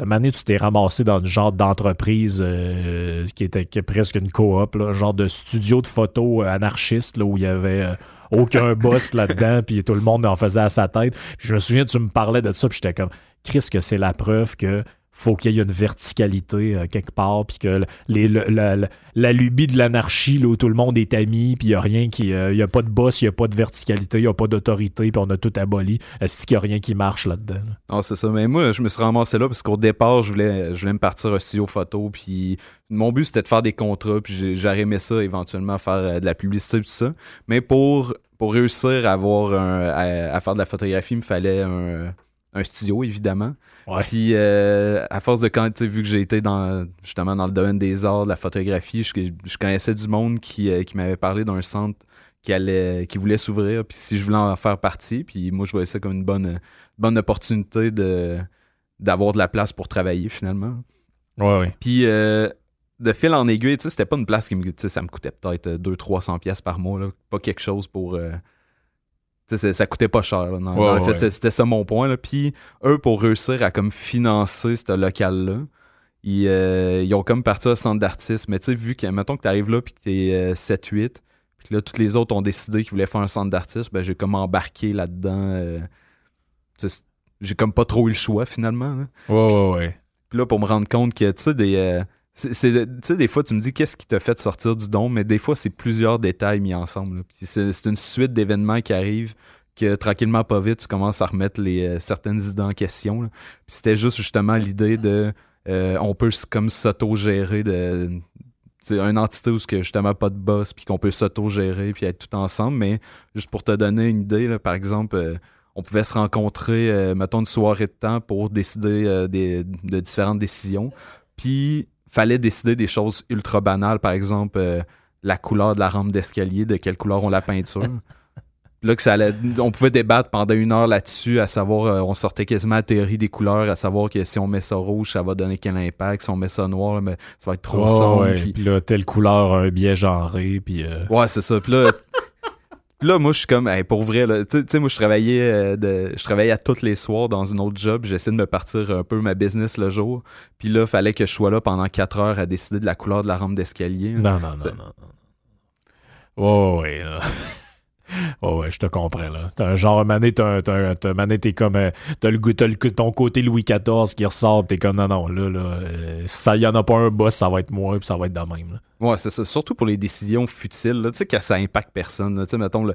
Le mané, tu t'es ramassé dans une genre d'entreprise euh, qui, était, qui est presque une coop, là, genre de studio de photos euh, anarchiste là, où il y avait euh, aucun (laughs) boss là-dedans, puis tout le monde en faisait à sa tête. Puis je me souviens, tu me parlais de ça, puis j'étais comme, Chris, que c'est la preuve que faut qu'il y ait une verticalité euh, quelque part, puis que la, lubie de l'anarchie, là, où tout le monde est ami, puis il n'y a rien qui. euh, Il n'y a pas de boss, il n'y a pas de verticalité, il n'y a pas d'autorité, puis on a tout aboli. Est-ce qu'il n'y a rien qui marche là-dedans? là? Ah, c'est ça. Mais moi, je me suis ramassé là parce qu'au départ, je voulais, je voulais me partir au studio photo. Puis mon but, c'était de faire des contrats. Puis j'aurais aimé ça éventuellement, faire euh, de la publicité tout ça. Mais pour, pour réussir à, avoir un, à faire de la photographie, il me fallait un, un studio, évidemment. Ouais. Puis euh, à force de quand, vu que j'ai été dans, justement dans le domaine des arts, de la photographie, je, je connaissais du monde qui, euh, qui m'avait parlé d'un centre qui allait qui voulait s'ouvrir puis si je voulais en faire partie puis moi je voyais ça comme une bonne bonne opportunité de d'avoir de la place pour travailler finalement Ouais, ouais. puis euh, de fil en aiguille tu sais c'était pas une place qui me ça me coûtait peut-être 2 300 pièces par mois là pas quelque chose pour euh, ça, coûtait pas cher là, dans- Ouais, dans le ouais. fait, c'était- c'était ça mon point là puis eux pour réussir à comme financer ce local là ils, euh, ils ont comme parti un centre d'artistes mais tu sais vu que mettons que t'arrives là puis que t'es 7 8 puis que là, toutes les autres ont décidé qu'ils voulaient faire un centre d'artistes. Ben, j'ai comme embarqué là-dedans. euh, tu j'ai comme pas trop eu le choix, finalement. là. Ouais, ouais, ouais. Puis là, pour me rendre compte que, tu sais, des... c'est- c'est- tu sais, des fois, tu me dis qu'est-ce qui t'a fait sortir du don, mais des fois, c'est plusieurs détails mis ensemble. c'est une suite d'événements qui arrivent que tranquillement, pas vite, tu commences à remettre les, euh, certaines idées en question. c'était juste justement l'idée de euh, on peut comme s'auto-gérer de c'est une entité où ce que justement pas de boss puis qu'on peut s'auto-gérer puis être tout ensemble mais juste pour te donner une idée là, par exemple euh, on pouvait se rencontrer mettons une soirée de temps pour décider des, de différentes décisions puis fallait décider des choses ultra banales par exemple euh, la couleur de la rampe d'escalier, de quelle couleur on la peinture. (laughs) Là, que ça allait- on pouvait débattre pendant une heure là-dessus, à savoir, euh, on sortait quasiment la théorie des couleurs, à savoir que si on met ça rouge, ça va donner quel impact, si on met ça noir, mais ça va être trop Ouais, sombre. ouais. puis- Puis là, telle couleur, un biais genré, puis... euh, Ouais, c'est ça. Puis là, (laughs) là, moi, je suis comme, hey, pour vrai, là, tu sais- moi, je travaillais, euh, de, je travaillais à tous les soirs dans une autre job. J'essayais de me partir un peu ma business le jour. Puis là, fallait que je sois là pendant 4 heures à décider de la couleur de la rampe d'escalier. Non, non, non, C'est- non. non. Ouais, ouais, (laughs) là. Ouais, je te comprends, là. T'as un genre, mané, t'as un- t'as un- mané, t'es comme, euh, t'as le, goût- t'as le, ton côté Louis XIV qui ressort, t'es comme, non, non, là, là, euh, ça y en a pas un boss, ça va être moi, puis ça va être de même, là. Ouais, c'est ça. Surtout pour les décisions futiles, là, tu sais, que ça impacte personne. là. Tu sais, mettons,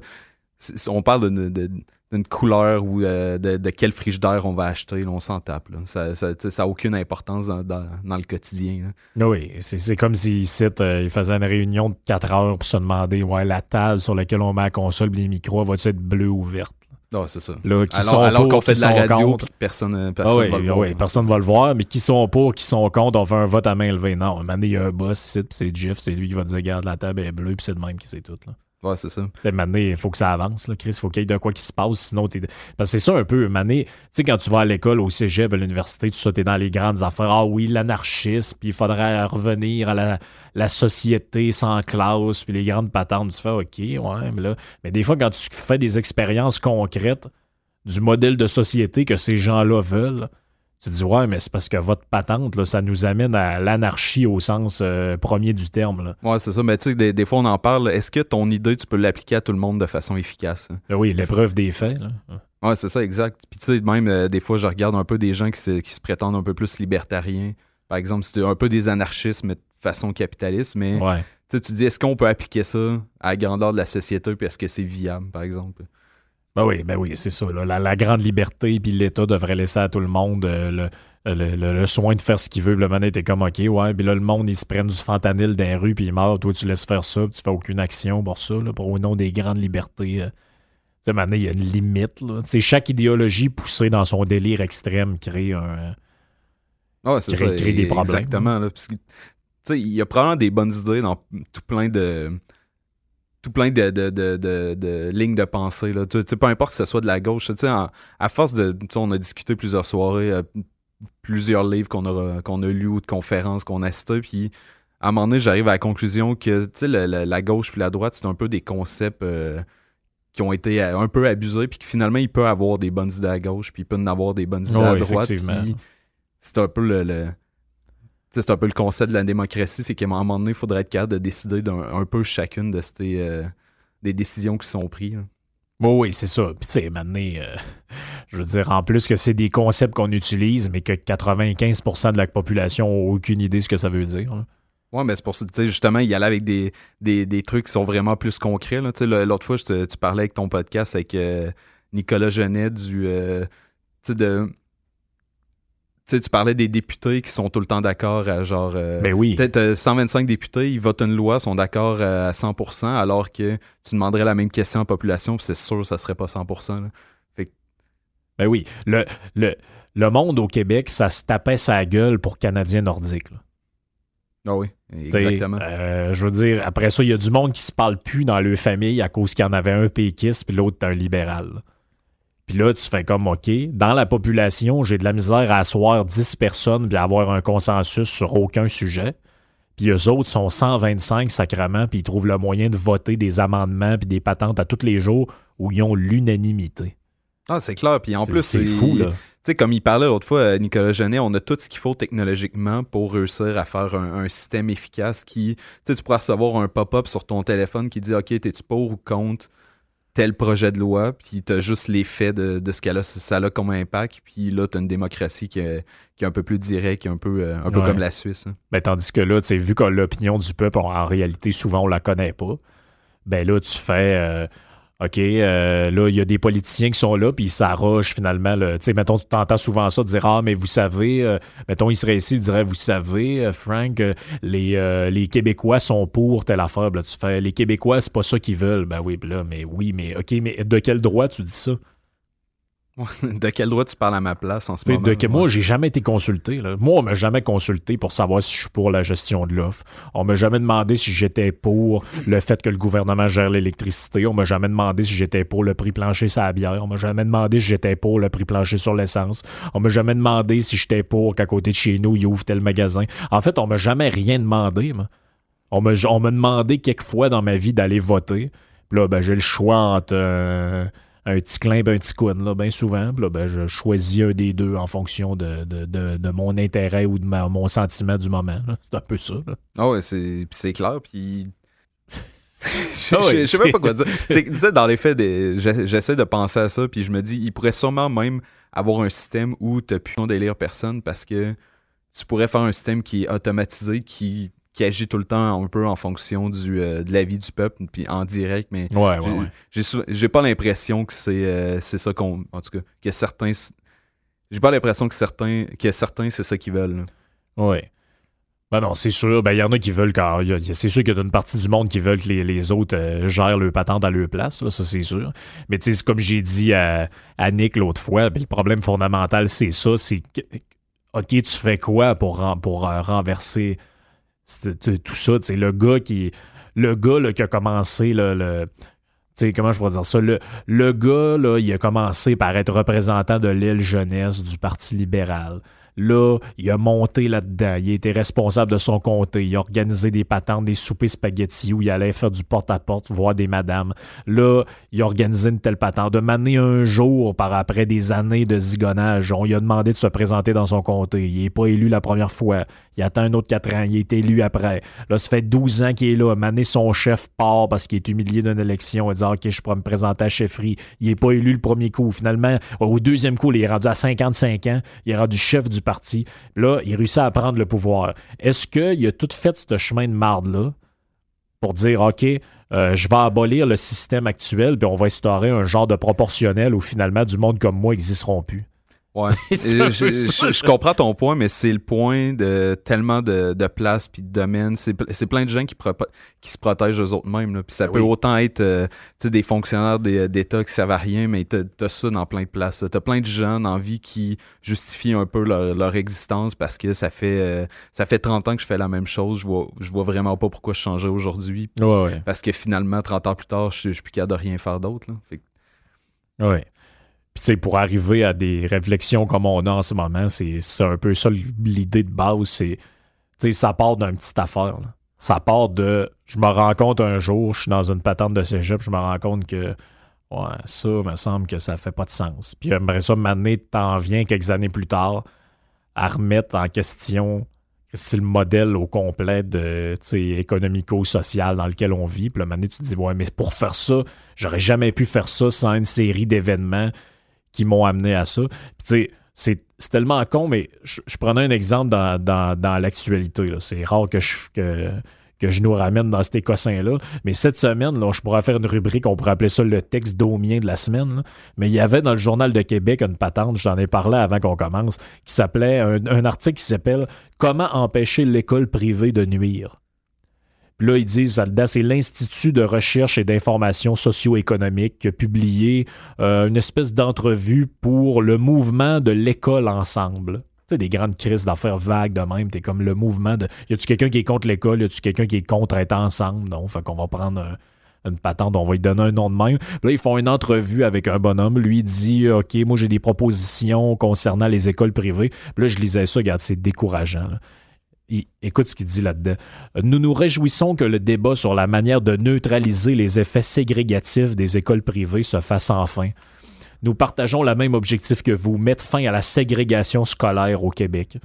si on parle d'une de, d'une couleur ou euh, de, de quel frigidaire on va acheter, là, on s'en tape. là. Ça n'a ça, ça aucune importance dans, dans- dans le quotidien. là. Ah Oui, c'est comme s'ils ici, euh, ils faisaient une réunion de 4 heures pour se demander, ouais, la table sur laquelle on met la console les micros, va-tu être bleue ou verte? Ah, c'est ça. Là, qui Alors, sont alors pour, qu'on fait de la radio, contre. personne, euh, Ah personne oui, va le ah voir. oui, personne va le voir, mais qui sont pour, qui sont contre, on fait un vote à main levée. Non, un il y a un boss ici, puis c'est Jeff, c'est lui qui va dire, regarde, la table est bleue, puis c'est de même qui c'est tout. Là. C'est ça. Mané, il faut que ça avance, là, Chris. Faut qu'il y ait de quoi qui se passe, sinon t'es. Parce que c'est ça un peu, Mané. Tu sais, quand tu vas à l'école, au cégep, à l'université, tout ça, t'es dans les grandes affaires. Ah oui, l'anarchisme, puis il faudrait revenir à la, la société sans classe, puis les grandes patentes. Tu fais, OK, ouais, mais là. Mais des fois, quand tu fais des expériences concrètes du modèle de société que ces gens-là veulent, tu te dis, ouais, mais c'est parce que votre patente, là, ça nous amène à l'anarchie au sens euh, premier du terme. Là. Ouais, c'est ça. Mais tu sais, des, des fois, on en parle. Est-ce que ton idée, tu peux l'appliquer à tout le monde de façon efficace? hein? Ben oui, l'épreuve des faits. Là. Ouais, c'est ça, exact. Puis tu sais, même, euh, des fois, je regarde un peu des gens qui se, qui se prétendent un peu plus libertariens. Par exemple, c'est un peu des anarchistes, mais de façon capitaliste. Mais Ouais. tu dis, est-ce qu'on peut appliquer ça à la grandeur de la société, puis est-ce que c'est viable, par exemple? Ben oui, ben oui, c'est ça. là. La, la grande liberté, puis l'État devrait laisser à tout le monde euh, le, le, le- le soin de faire ce qu'il veut. Puis Le manette est comme OK, ouais. Puis là, le monde, ils se prennent du fentanyl dans les rues, puis ils meurent. Toi, tu laisses faire ça, puis tu fais aucune action pour ça, là, pour au nom des grandes libertés. euh. Tu sais, maintenant, il y a une limite. Là. Tu sais, chaque idéologie poussée dans son délire extrême crée un. c'est Créer- ça. des problèmes. Exactement. là. Parce que, il y a probablement des bonnes idées dans tout plein de tout plein de, de, de, de, lignes de pensée. Là. Tu sais, peu importe que ce soit de la gauche. Tu sais, en- à force de. on a discuté plusieurs soirées, euh, plusieurs livres qu'on a, qu'on a lus ou de conférences qu'on a citées. Puis à un moment donné, j'arrive à la conclusion que tu sais, le- le- la gauche puis la droite, c'est un peu des concepts. euh, qui ont été euh, un peu abusés, puis que finalement, il peut avoir des bonnes idées à gauche, puis il peut en avoir des bonnes idées à droite. c'est un peu le, c'est un peu le concept de la démocratie, c'est qu'à un moment donné, il faudrait être capable de décider d'un un peu chacune de ces euh, des décisions qui sont prises. Oui, oui, c'est ça. Puis, tu sais, maintenant, euh, (laughs) je veux dire, en plus que c'est des concepts qu'on utilise, mais que 95% de la population n'a aucune idée de ce que ça veut dire. là. Ouais, mais c'est pour ça, tu sais, justement, il y allait avec des, des, des trucs qui sont vraiment plus concrets. Tu sais, L'autre fois, tu parlais avec ton podcast avec euh, Nicolas Genet du. tu sais, de. Tu sais, tu parlais des députés qui sont tout le temps d'accord à genre. euh, Ben oui. Peut-être euh, 125 députés, ils votent une loi, sont d'accord euh, à 100%, alors que tu demanderais la même question à la population, puis c'est sûr que ça serait pas 100%. là. Ben oui. Le, le, le monde au Québec, ça se tapait sa gueule pour Canadiens nordiques. là. Ah oui, exactement. euh, je veux dire, après ça, il y a du monde qui se parle plus dans leur famille à cause qu'il y en avait un péquiste puis l'autre un libéral. là. Puis là, tu fais comme, OK, dans la population, j'ai de la misère à asseoir 10 personnes puis à avoir un consensus sur aucun sujet. Puis eux autres sont 125 sacrements puis ils trouvent le moyen de voter des amendements puis des patentes à tous les jours où ils ont l'unanimité. Ah, c'est clair. Puis en plus, c'est fou, là. Tu sais, comme il parlait l'autre fois, euh, Nicolas Genet, on a tout ce qu'il faut technologiquement pour réussir à faire un, un système efficace qui. Tu sais, tu pourras recevoir un pop-up sur ton téléphone qui dit OK, t'es-tu pour ou contre tel projet de loi, puis t'as juste l'effet de, de ce qu'elle a, ça a comme impact, puis là, t'as une démocratie qui est, qui est un peu plus directe, qui est un peu, euh, un peu Ouais. comme la Suisse. hein. Ben, tandis que là, tu vu que l'opinion du peuple, en réalité, souvent, on la connaît pas, ben là, tu fais. euh, OK, euh, là, il y a des politiciens qui sont là, puis ils s'arrogent finalement. le- Tu sais, mettons, tu t'entends souvent ça, dire Ah, mais vous savez, euh, mettons, il serait ici, il dirait Vous savez, euh, Frank, euh, les, euh, les Québécois sont pour telle affaire. Là, tu fais Les Québécois, c'est pas ça qu'ils veulent. Ben oui, là, mais oui, mais OK, mais de quel droit tu dis ça? (laughs) de quel droit tu parles à ma place en ce moment? de que moi, j'ai jamais été consulté. là. Moi, on m'a jamais consulté pour savoir si je suis pour la gestion de l'offre. On m'a jamais demandé si j'étais pour le fait que le gouvernement gère l'électricité. On m'a jamais demandé si j'étais pour le prix plancher sur la bière. On m'a jamais demandé si j'étais pour le prix plancher sur l'essence. On m'a jamais demandé si j'étais pour qu'à côté de chez nous, il ouvre tel magasin. En fait, on m'a jamais rien demandé. moi. On m'a on m'a demandé quelques fois dans ma vie d'aller voter. Puis là, ben, j'ai le choix entre euh, un petit clin et un petit couine, là, bien souvent. Là, ben, je choisis un des deux en fonction de, de, de- de mon intérêt ou de ma- mon sentiment du moment. C'est un peu ça. Ah ouais, c'est clair, puis... (laughs) je, Ah je- je sais même pas quoi dire. C'est que, tu sais, dans les faits, j'essaie de penser à ça, puis je me dis, il pourrait sûrement même avoir un système où tu plus d'élire personne parce que tu pourrais faire un système qui est automatisé, qui, qui agit tout le temps un peu en fonction du, euh, de la vie du peuple, puis en direct, mais Ouais, ouais, j'ai- ouais. pas l'impression que c'est euh, c'est ça qu'on... En tout cas, que certains... J'ai pas l'impression que certains, que certains c'est ça qu'ils veulent. Ouais. Ben non, c'est sûr. Ben, il y en a qui veulent quand. C'est sûr qu'il y a une partie du monde qui veulent que les, les autres euh, gèrent le patente à leur place, là, ça c'est sûr. Mais tu sais, comme j'ai dit à, à Nick l'autre fois, ben, le problème fondamental, c'est ça, c'est. OK, tu fais quoi pour, pour euh, renverser c'est- tout ça? Sais, le gars qui. Le gars là, qui a commencé là, le. Tu sais, comment je pourrais dire ça? Le, le gars, là, il a commencé par être représentant de l'aile jeunesse du Parti libéral. Là, il a monté là-dedans. Il été responsable de son comté. Il a organisé des patentes, des soupers spaghetti où il allait faire du porte-à-porte, voir des madames. Là, il a organisé une telle patente. De m'amener un jour, par après des années de zigonnage, on lui a demandé de se présenter dans son comté. Il n'est pas élu la première fois. Il attend un autre 4 ans. Il est élu après. Là, ça fait 12 ans qu'il est là. Mané, son chef part parce qu'il est humilié d'une élection. Il dit OK, je pourrais me présenter à chefferie. Il n'est pas élu le premier coup. Finalement, au deuxième coup, il est rendu à 55 ans. Il est rendu chef du parti. Là, il réussit à prendre le pouvoir. Est-ce qu'il a tout fait ce chemin de marde-là pour dire OK, euh, je vais abolir le système actuel, puis on va instaurer un genre de proportionnel où finalement du monde comme moi n'existeront plus? Ouais. (laughs) Euh, je, comprends ton point, mais c'est le point de tellement de, de places puis de domaines. C'est ple- c'est plein de gens qui, qui se protègent eux autres mêmes. là. Puis ça Ben peut oui. autant être euh, des fonctionnaires des- d'État qui servent à rien, mais t'as as ça dans plein de places. T'as plein de gens dans la vie qui justifient un peu leur, leur existence parce que ça fait euh, ça fait 30 ans que je fais la même chose. Je vois, je vois vraiment pas pourquoi je changerais aujourd'hui. Ouais, ouais. Parce que finalement, 30 ans plus tard, je, je suis plus capable de rien faire d'autre. là. Fait que- Ouais. Puis, tu sais, pour arriver à des réflexions comme on a en ce moment, c'est un peu ça l'idée de base. C'est, tu sais, ça part d'une petite affaire. Ça part de. Je me rends compte un jour, je suis dans une patente de cégep, je me rends compte que. Ouais, ça, me semble que ça fait pas de sens. Puis, j'aimerais ça m'amener, t'en viens quelques années plus tard, à remettre en question c'est le modèle au complet de économico-social dans lequel on vit. Puis là, maintenant, tu te dis, ouais, mais pour faire ça, j'aurais jamais pu faire ça sans une série d'événements qui m'ont amené à ça. C'est tellement con, mais je, prenais un exemple dans, l'actualité. C'est rare que je, que, que je nous ramène dans cet écossin-là. Mais cette semaine, là, je pourrais faire une rubrique, on pourrait appeler ça le texte domien de la semaine. Mais il y avait dans le Journal de Québec une patente, j'en ai parlé avant qu'on commence, qui s'appelait, un, un article qui s'appelle Comment empêcher l'école privée de nuire. Puis là, ils disent, c'est l'Institut de recherche et d'information socio-économique qui a publié euh, une espèce d'entrevue pour le mouvement de l'école ensemble. Tu sais, des grandes crises d'affaires vagues de même. T'es comme le mouvement de. Y a-tu quelqu'un qui est contre l'école? Y a-tu quelqu'un qui est contre être ensemble? Non. Fait qu'on va prendre un- une patente, on va lui donner un nom de même. Là, ils font une entrevue avec un bonhomme. Lui, dit OK, moi, j'ai des propositions concernant les écoles privées. Puis là, je lisais ça, regarde, c'est décourageant. Écoute ce qu'il dit là-dedans. Nous nous réjouissons que le débat sur la manière de neutraliser les effets ségrégatifs des écoles privées se fasse enfin. Nous partageons le même objectif que vous, mettre fin à la ségrégation scolaire au Québec.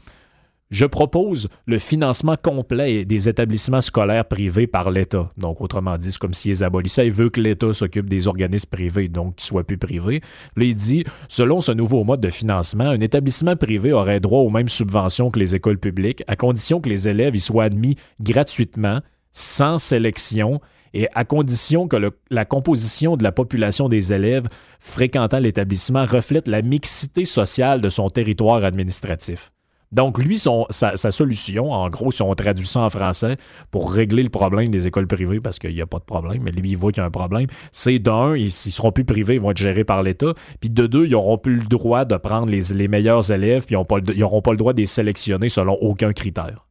Je propose le financement complet des établissements scolaires privés par l'État. Donc, autrement dit, c'est comme s'ils abolissaient. Il veut que l'État s'occupe des organismes privés, donc qu'ils soient plus privés. Là, il dit, selon ce nouveau mode de financement, un établissement privé aurait droit aux mêmes subventions que les écoles publiques, à condition que les élèves y soient admis gratuitement, sans sélection, et à condition que la composition de la population des élèves fréquentant l'établissement reflète la mixité sociale de son territoire administratif. Donc, lui, son, sa, solution, en gros, si on traduit ça en français, pour régler le problème des écoles privées, parce qu'il n'y a pas de problème, mais lui, il voit qu'il y a un problème, c'est d'un, ils, s'ils seront plus privés, ils vont être gérés par l'État, puis de deux, ils n'auront plus le droit de prendre les, meilleurs élèves, puis ils n'auront pas le droit de les sélectionner selon aucun critère.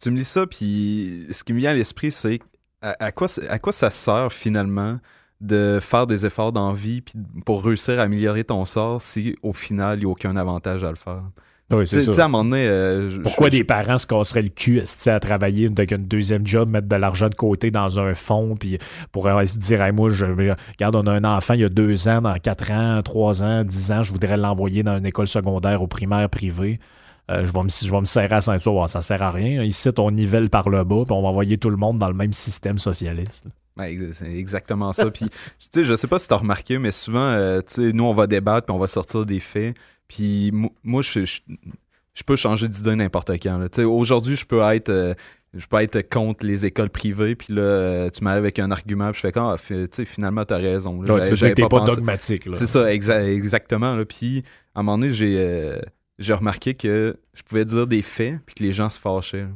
Tu me dis ça, puis ce qui me vient à l'esprit, c'est à, quoi, ça sert finalement de faire des efforts dans la vie puis pour réussir à améliorer ton sort si au final il n'y a aucun avantage à le faire? Oui, Tu tu sais, à un moment donné, euh, je- Pourquoi je- des parents se casseraient le cul à travailler avec un deuxième job, mettre de l'argent de côté dans un fonds, puis pour euh, se dire, Hey, moi, je, regarde, on a un enfant il y a deux ans, dans quatre ans, trois ans, dix ans, je voudrais l'envoyer dans une école secondaire ou primaire privée. Euh, je, vais me, je vais me serrer à ceinture. Ouais, ça sert à rien. Ici, on nivelle par le bas, puis on va envoyer tout le monde dans le même système socialiste. Ouais, c'est exactement ça. Puis, (laughs) tu sais, je sais pas si t'as remarqué, mais souvent, euh, tu sais, nous, on va débattre, puis on va sortir des faits. Puis, mo- moi, je, je, je peux changer d'idée n'importe quand. aujourd'hui, je peux être. euh, je peux être contre les écoles privées, puis là, euh, tu m'arrives avec un argument, puis je fais quand, tu sais, finalement, t'as raison. là. Ouais, tu veux dire que t'es pas, dogmatique. là. C'est ça, exa- exactement. Là. Puis, à un moment donné, j'ai euh, j'ai remarqué que je pouvais dire des faits, puis que les gens se fâchaient.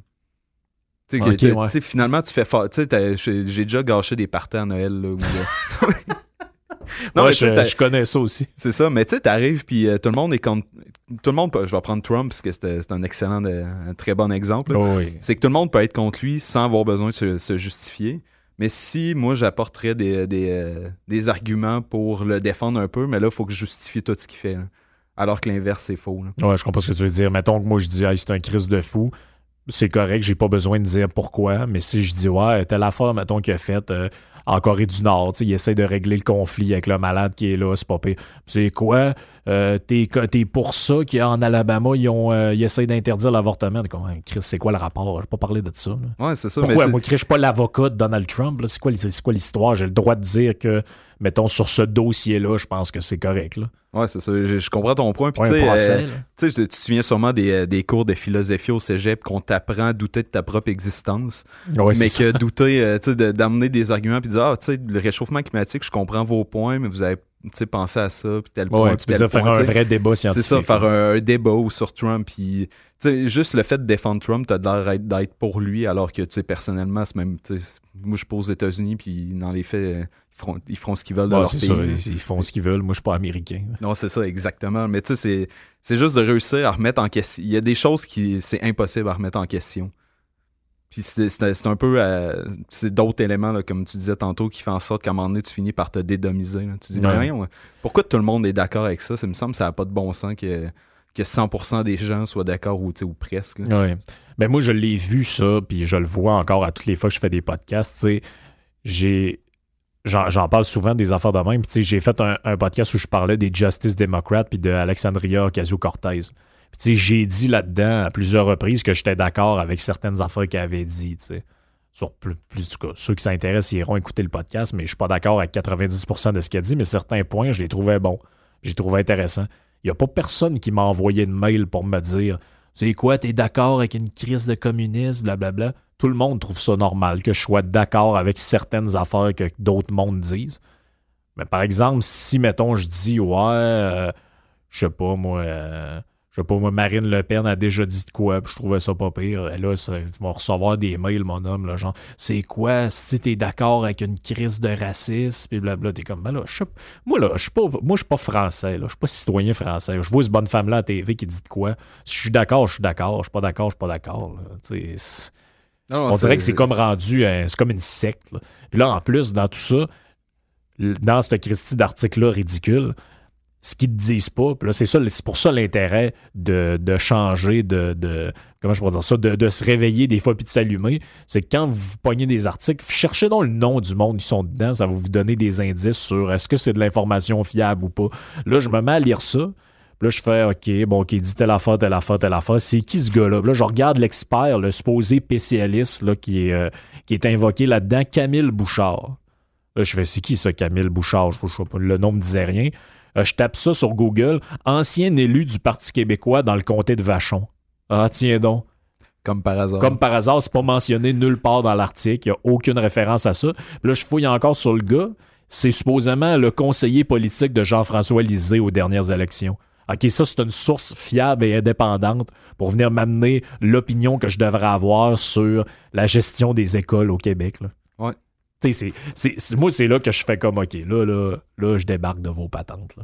Tu sais, ouais. finalement, tu fais fa- Tu sais, t'as- j'ai déjà gâché des parties à Noël. Là, où, (laughs) non, Ouais, je, connais ça aussi. c'est ça. Mais tu sais, t'arrives, puis euh, tout le monde est contre. Tout le monde, peut- je vais prendre Trump, parce que c'est un excellent, de- un très bon exemple. Oh, oui. C'est que tout le monde peut être contre lui sans avoir besoin de se, se justifier. Mais si moi j'apporterais des, des, euh, des arguments pour le défendre un peu, mais là, il faut que je justifie tout ce qu'il fait. là. Alors que l'inverse, c'est faux. là. Ouais, je comprends ce que tu veux dire. Mettons que moi, je dis, hey, c'est un crise de fou. C'est correct, j'ai pas besoin de dire pourquoi. Mais si je dis, ouais, telle affaire, mettons, qu'il a faite euh, en Corée du Nord, il essaie de régler le conflit avec le malade qui est là, c'est pas. C'est quoi? Euh, T'es pour ça qu'en Alabama, ils, ont, euh, ils essaient d'interdire l'avortement. Chris, c'est quoi le rapport? J'ai pas parlé de ça. là. Ouais, c'est ça. Pourquoi? mais Moi, Chris, je suis pas l'avocat de Donald Trump. là. C'est quoi, c'est quoi l'histoire? J'ai le droit de dire que, mettons, sur ce dossier-là, je pense que c'est correct. Là. ouais, c'est ça. Je, je comprends ton point. Puis Ouais, procès, euh, tu te souviens sûrement des, des cours de philosophie au cégep qu'on t'apprend à douter de ta propre existence. Ouais, mais ça. que douter, euh, de- d'amener des arguments puis de dire, ah, tu sais, le réchauffement climatique, je comprends vos points, mais vous avez, pensé à ça, puis tel point, Ouais, tu tel dire faire un vrai débat C'est scientifique. ça, faire un, un débat sur Trump. Puis, juste le fait de défendre Trump, t'as l'air d'être- pour lui, alors que, tu sais, personnellement, c'est même, moi, je suis pas aux États-Unis, puis dans les faits, ils feront, ils feront ce qu'ils veulent de Ouais, leur c'est pays. ça, ils, ils font ce qu'ils veulent. Moi, je suis pas américain. Non, c'est ça, exactement. Mais tu sais, c'est- c'est juste de réussir à remettre en question. Il y a des choses qui c'est impossible à remettre en question. Puis c'est un peu. euh, c'est d'autres éléments, là, comme tu disais tantôt, qui font en sorte qu'à un moment donné, tu finis par te dédomiser. là. Tu dis, mais Ouais. voyons, pourquoi tout le monde est d'accord avec ça? Ça me semble que ça n'a pas de bon sens que, que 100% des gens soient d'accord ou, ou presque. Ouais. Ben moi, je l'ai vu ça, puis je le vois encore à toutes les fois que je fais des podcasts. J'ai. J'en parle souvent des affaires de même. J'ai fait un, un podcast où je parlais des Justice Democrats puis de Alexandria Ocasio-Cortez. Puis, j'ai dit là-dedans à plusieurs reprises que j'étais d'accord avec certaines affaires qu'elle avait dit, tu sais. Sur plus, plus du ceux qui s'intéressent iront écouter le podcast, mais je suis pas d'accord avec 90% de ce qu'elle dit, mais certains points, je les trouvais bons. J'ai trouvé intéressant. Il n'y a pas personne qui m'a envoyé de mail pour me dire C'est quoi, t'es d'accord avec une crise de communisme, blablabla. Tout le monde trouve ça normal que je sois d'accord avec certaines affaires que d'autres mondes disent. Mais par exemple, si, mettons, je dis Ouais, euh, je sais pas, moi, euh, je sais pas, moi, Marine Le Pen a déjà dit de quoi, puis je trouvais ça pas pire. Et là, ça, ils vont recevoir des mails, mon homme, là, genre, c'est quoi, si t'es d'accord avec une crise de racisme, puis blabla, t'es comme, ben là, je sais moi, là, je suis pas, moi, je suis pas français, là, je suis pas citoyen français. Je vois cette bonne femme-là à TV qui dit de quoi. Si je suis d'accord, je suis d'accord. Je suis pas d'accord, je suis pas d'accord, on dirait que c'est comme rendu, c'est comme une secte. là. Puis là, en plus, dans tout ça, dans ce Christie d'article-là ridicule, ce qu'ils te disent pas, puis là, c'est ça, c'est pour ça l'intérêt de, de changer, de, comment je pourrais dire ça, de, de se réveiller des fois puis de s'allumer, c'est que quand vous pognez des articles, cherchez donc le nom du monde qui sont dedans, ça va vous donner des indices sur est-ce que c'est de l'information fiable ou pas. Là, je me mets à lire ça, puis là, je fais, OK, bon, OK, dit telle affaire, telle affaire, telle affaire. C'est qui ce gars-là? Là, je regarde l'expert, le supposé spécialiste là, qui, est, euh, qui est invoqué là-dedans, Camille Bouchard. Là, je fais, c'est qui ça, Camille Bouchard? Je sais pas, le nom me disait rien. Euh, je tape ça sur Google. Ancien élu du Parti québécois dans le comté de Vachon. Ah, tiens donc. Comme par hasard. Comme par hasard, c'est pas mentionné nulle part dans l'article. Il n'y a aucune référence à ça. Là, je fouille encore sur le gars. C'est supposément le conseiller politique de Jean-François Lisée aux dernières élections. OK, ça, c'est une source fiable et indépendante pour venir m'amener l'opinion que je devrais avoir sur la gestion des écoles au Québec. Là. Ouais. Moi, c'est là que je fais comme, OK, là, là, là, je débarque de vos patentes.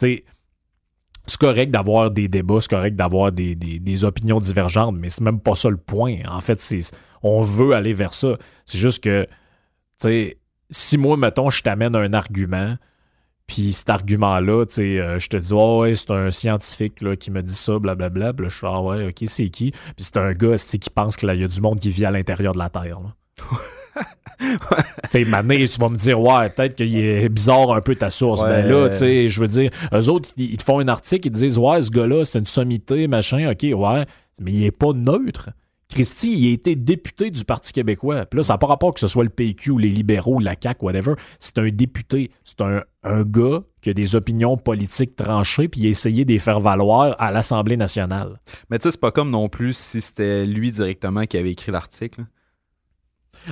c'est correct d'avoir des débats, c'est correct d'avoir des, des- des opinions divergentes, mais c'est même pas ça le point. En fait, on veut aller vers ça. C'est juste que, si moi, mettons, je t'amène un argument, puis cet argument-là, euh, je te dis, oh, ouais, c'est un scientifique là, qui me dit ça, blablabla. Là, je fais, ah ouais, ok, c'est qui? Puis c'est un gars qui pense qu'il y a du monde qui vit à l'intérieur de la Terre. (laughs) (laughs) tu sais, Mané, tu vas me dire, ouais, peut-être qu'il est bizarre un peu ta source. Ben là, tu sais, je veux dire, eux autres, ils, ils te font un article, ils te disent, ouais, ce gars-là, c'est une sommité, machin, ok, ouais, mais il est pas neutre. Christy, il a été député du Parti québécois. Puis là, ça n'a pas rapport que ce soit le PQ ou les libéraux ou la CAQ, whatever. C'est un député. C'est un, un gars qui a des opinions politiques tranchées, puis il a essayé de les faire valoir à l'Assemblée nationale. Mais tu sais, c'est pas comme non plus si c'était lui directement qui avait écrit l'article.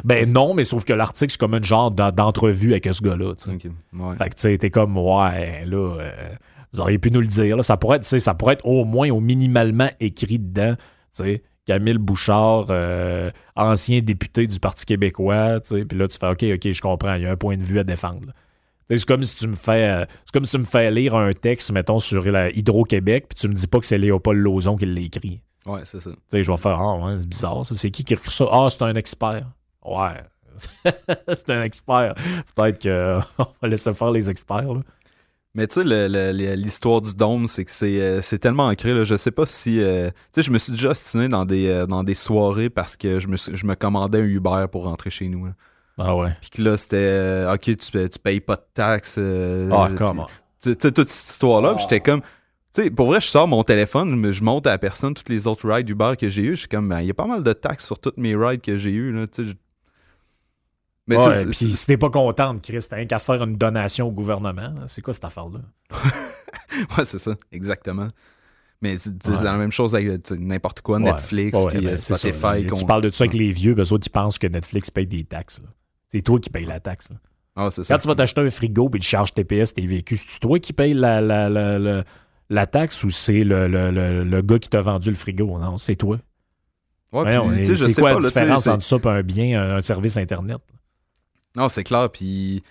Ben non, mais sauf que l'article, c'est comme une genre d'en- d'entrevue avec ce gars-là. ouais. Fait que tu sais, t'es comme, ouais, là, euh, vous auriez pu nous le dire. Là. Ça, pourrait être, ça pourrait être au moins, au minimalement écrit dedans. Tu sais, Camille Bouchard, euh, ancien député du Parti québécois. Puis là, tu fais, OK, OK, je comprends, il y a un point de vue à défendre. là. C'est comme si tu me fais euh, c'est comme si tu me fais lire un texte, mettons, sur la Hydro-Québec, puis tu me dis pas que c'est Léopold Lozon qui l'a écrit. Ouais, c'est ça. Tu sais, je vais faire Ah, ouais, c'est bizarre, ça. C'est qui qui écrit ça? Ah, c'est un expert. Ouais. (laughs) c'est un expert. Peut-être qu'on (laughs) va laisser faire les experts. Là. Mais tu sais, l'histoire du dôme, c'est que c'est euh, c'est tellement ancré. Là, je sais pas si. euh, tu sais, je me suis déjà ostiné dans des, euh, dans des soirées parce que je me, je me commandais un Uber pour rentrer chez nous. là. Ah ouais. Puis que là, c'était. euh, ok, tu, payes- tu payes pas de taxes. euh, Ah, comment? Tu sais, toute cette histoire-là. Puis j'étais comme. Tu sais, pour vrai, je sors mon téléphone, je monte à la personne toutes les autres rides Uber que j'ai eu. Je suis comme, Ben, il y a pas mal de taxes sur toutes mes rides que j'ai eues. Là, tu sais, je- Mais Ouais, puis si t'es pas contente, Chris, t'as rien qu'à faire une donation au gouvernement. C'est quoi cette affaire-là? (laughs) Ouais, c'est ça, exactement. Mais c'est Ouais. la même chose avec n'importe quoi, Netflix, Ouais, ouais, puis ben, euh. Spotify. Tu parles de ça avec les vieux, ben, autres, ils pensent que Netflix paye des taxes. C'est toi qui payes la taxe. là. Ah, c'est ça. Quand tu vas t'acheter un frigo et tu charges TPS, tes véhicules, c'est toi qui payes la, la, la, la- la taxe ou c'est le, le, le, le gars qui t'a vendu le frigo? Non, c'est toi. Ouais, puis, je c'est quoi pas, la différence entre ça et un bien, un, un service Internet? Non, c'est clair. Puis,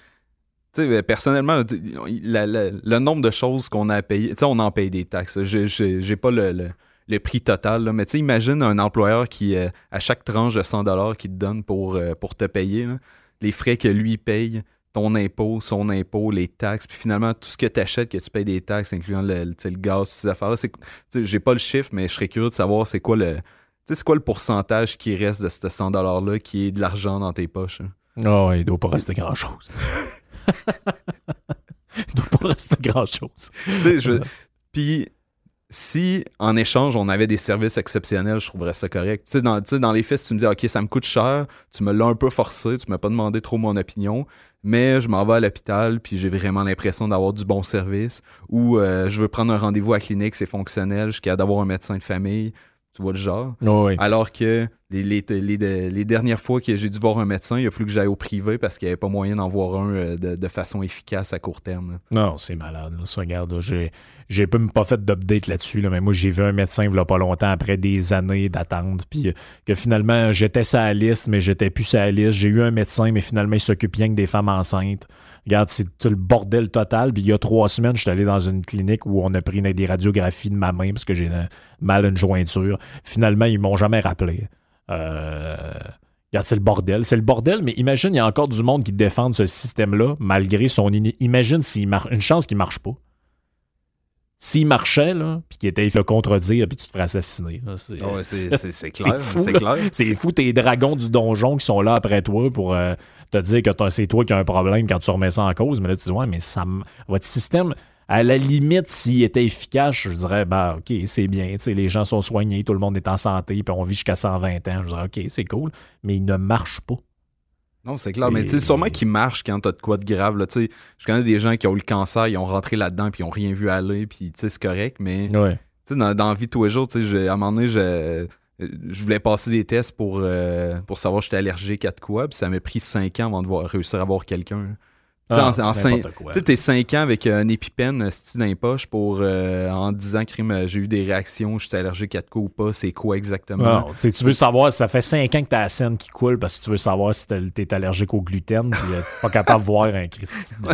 euh, personnellement, le nombre de choses qu'on a à payer, on en paye des taxes. J'ai- pas le, prix total, là, mais imagine un employeur qui, euh, à chaque tranche de 100 qu'il te donne pour, euh, te payer, les frais que lui paye, ton impôt, son impôt, les taxes, puis finalement, tout ce que tu achètes, que tu payes des taxes, incluant le, le- gaz, toutes ces affaires-là, j'ai pas le chiffre, mais je serais curieux de savoir c'est quoi le, c'est quoi le pourcentage qui reste de ce 100 $-là qui est de l'argent dans tes poches. hein? Oh, il doit pas rester grand-chose. (laughs) il doit pas rester grand-chose. Puis, si en échange, on avait des services exceptionnels, je trouverais ça correct. Tu sais, dans les faits, si tu me dis, OK, ça me coûte cher, tu me l'as un peu forcé, tu m'as pas demandé trop mon opinion, mais je m'en vais à l'hôpital, puis j'ai vraiment l'impression d'avoir du bon service, ou euh, je veux prendre un rendez-vous à la clinique, c'est fonctionnel, jusqu'à d'avoir un médecin de famille, tu vois le genre. Oh, oui. Alors que les, les, les- les dernières fois que j'ai dû voir un médecin, il a fallu que j'aille au privé parce qu'il n'y avait pas moyen d'en voir un euh, de, de façon efficace à court terme. là. Non, c'est malade. Là. Ça, regarde, j'ai, j'ai même pas fait d'update là-dessus, là, mais moi, j'ai vu un médecin il y a pas longtemps après des années d'attente, puis euh, que finalement, j'étais la liste, mais j'étais plus la liste. J'ai eu un médecin, mais finalement, il s'occupe rien que des femmes enceintes. Regarde, c'est le bordel total. Puis il y a trois semaines, je suis allé dans une clinique où on a pris des radiographies de ma main parce que j'ai mal à une jointure. Finalement, ils m'ont jamais rappelé. Euh, Regarde, c'est le bordel. C'est le bordel, mais imagine, il y a encore du monde qui défend ce système-là, malgré son... Imagine s'il mar... une chance qu'il marche pas. S'il marchait, là, puis qu'il était, il fait contredire, puis tu te ferais assassiner. C'est, Ah ouais, c'est (laughs) clair. C'est clair. c'est fou, tes dragons du donjon qui sont là après toi pour euh, te dire que c'est toi qui as un problème quand tu remets ça en cause. Mais là, tu dis, ouais, mais ça votre système, à la limite, s'il était efficace, je dirais, bah, OK, c'est bien. Les gens sont soignés, tout le monde est en santé, puis on vit jusqu'à 120 ans. Je dirais, OK, c'est cool, mais il ne marche pas. Non, c'est clair. Mais tu sais, sûrement qu'il marche quand t'as de quoi de grave. Là. Tu sais, Je connais des gens qui ont eu le cancer, ils ont rentré là-dedans, puis ils ont rien vu aller, puis tu sais, c'est correct. Mais Ouais. tu sais, dans, dans la vie de tous les jours, tu sais, je- à un moment donné, je, je voulais passer des tests pour, euh, pour savoir si j'étais allergique à de quoi, puis ça m'a pris 5 ans avant de voir- réussir à voir quelqu'un. Tu sais, Ah, tu t'es 5 ans avec un épipène dans les poches pour euh, en disant crime, euh, j'ai eu des réactions, je suis allergique à de quoi ou pas, c'est quoi exactement? Non, tu sais, tu veux savoir, ça fait 5 ans que t'as la scène qui coule parce que tu veux savoir si t'es- allergique au gluten, puis euh, t'es pas capable de voir un Christy. (laughs)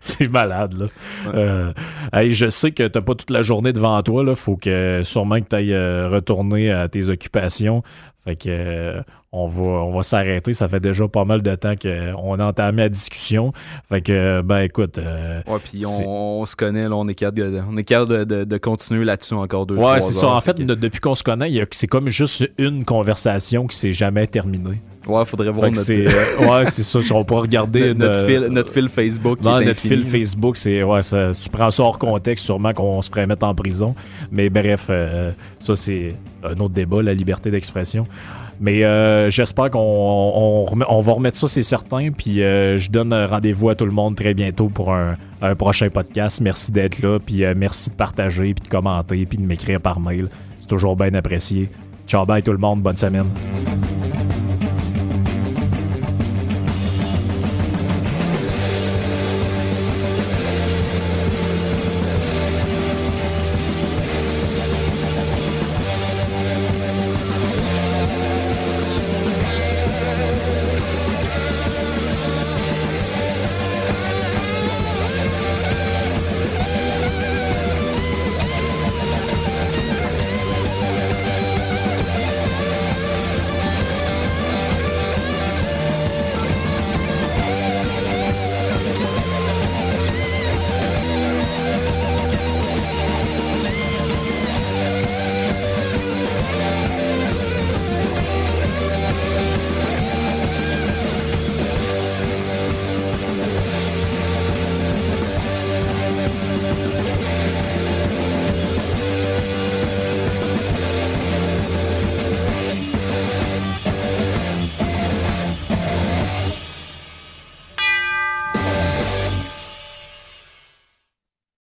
c'est- malade, là. Euh, hey, je sais que t'as pas toute la journée devant toi, là. Faut que sûrement que t'ailles euh, retourner à tes occupations. Fait que euh, on va, on va s'arrêter. Ça fait déjà pas mal de temps qu'on a entamé la discussion. Fait que, ben écoute. euh, Ouais, puis on, on se connaît, là, on est capable de, on est capable de, de- de continuer là-dessus encore deux, ouais, c'est ça. En fait, que- depuis qu'on se connaît, c'est comme juste une conversation qui s'est jamais terminée. Ouais, faudrait voir notre, c'est, euh, ouais, c'est ça. Si on pourra regarder (laughs) notre, fil, notre fil Facebook est notre fil Facebook, c'est ouais, ça, tu prends ça hors contexte, sûrement qu'on se ferait mettre en prison. Mais bref, euh, ça c'est un autre débat, la liberté d'expression. Mais euh, j'espère qu'on on, va remettre ça, c'est certain. Puis euh, je donne rendez-vous à tout le monde très bientôt pour un, un prochain podcast. Merci d'être là, puis merci de partager, puis de commenter, puis de m'écrire par mail. C'est toujours bien apprécié. Ciao, bye tout le monde, bonne semaine.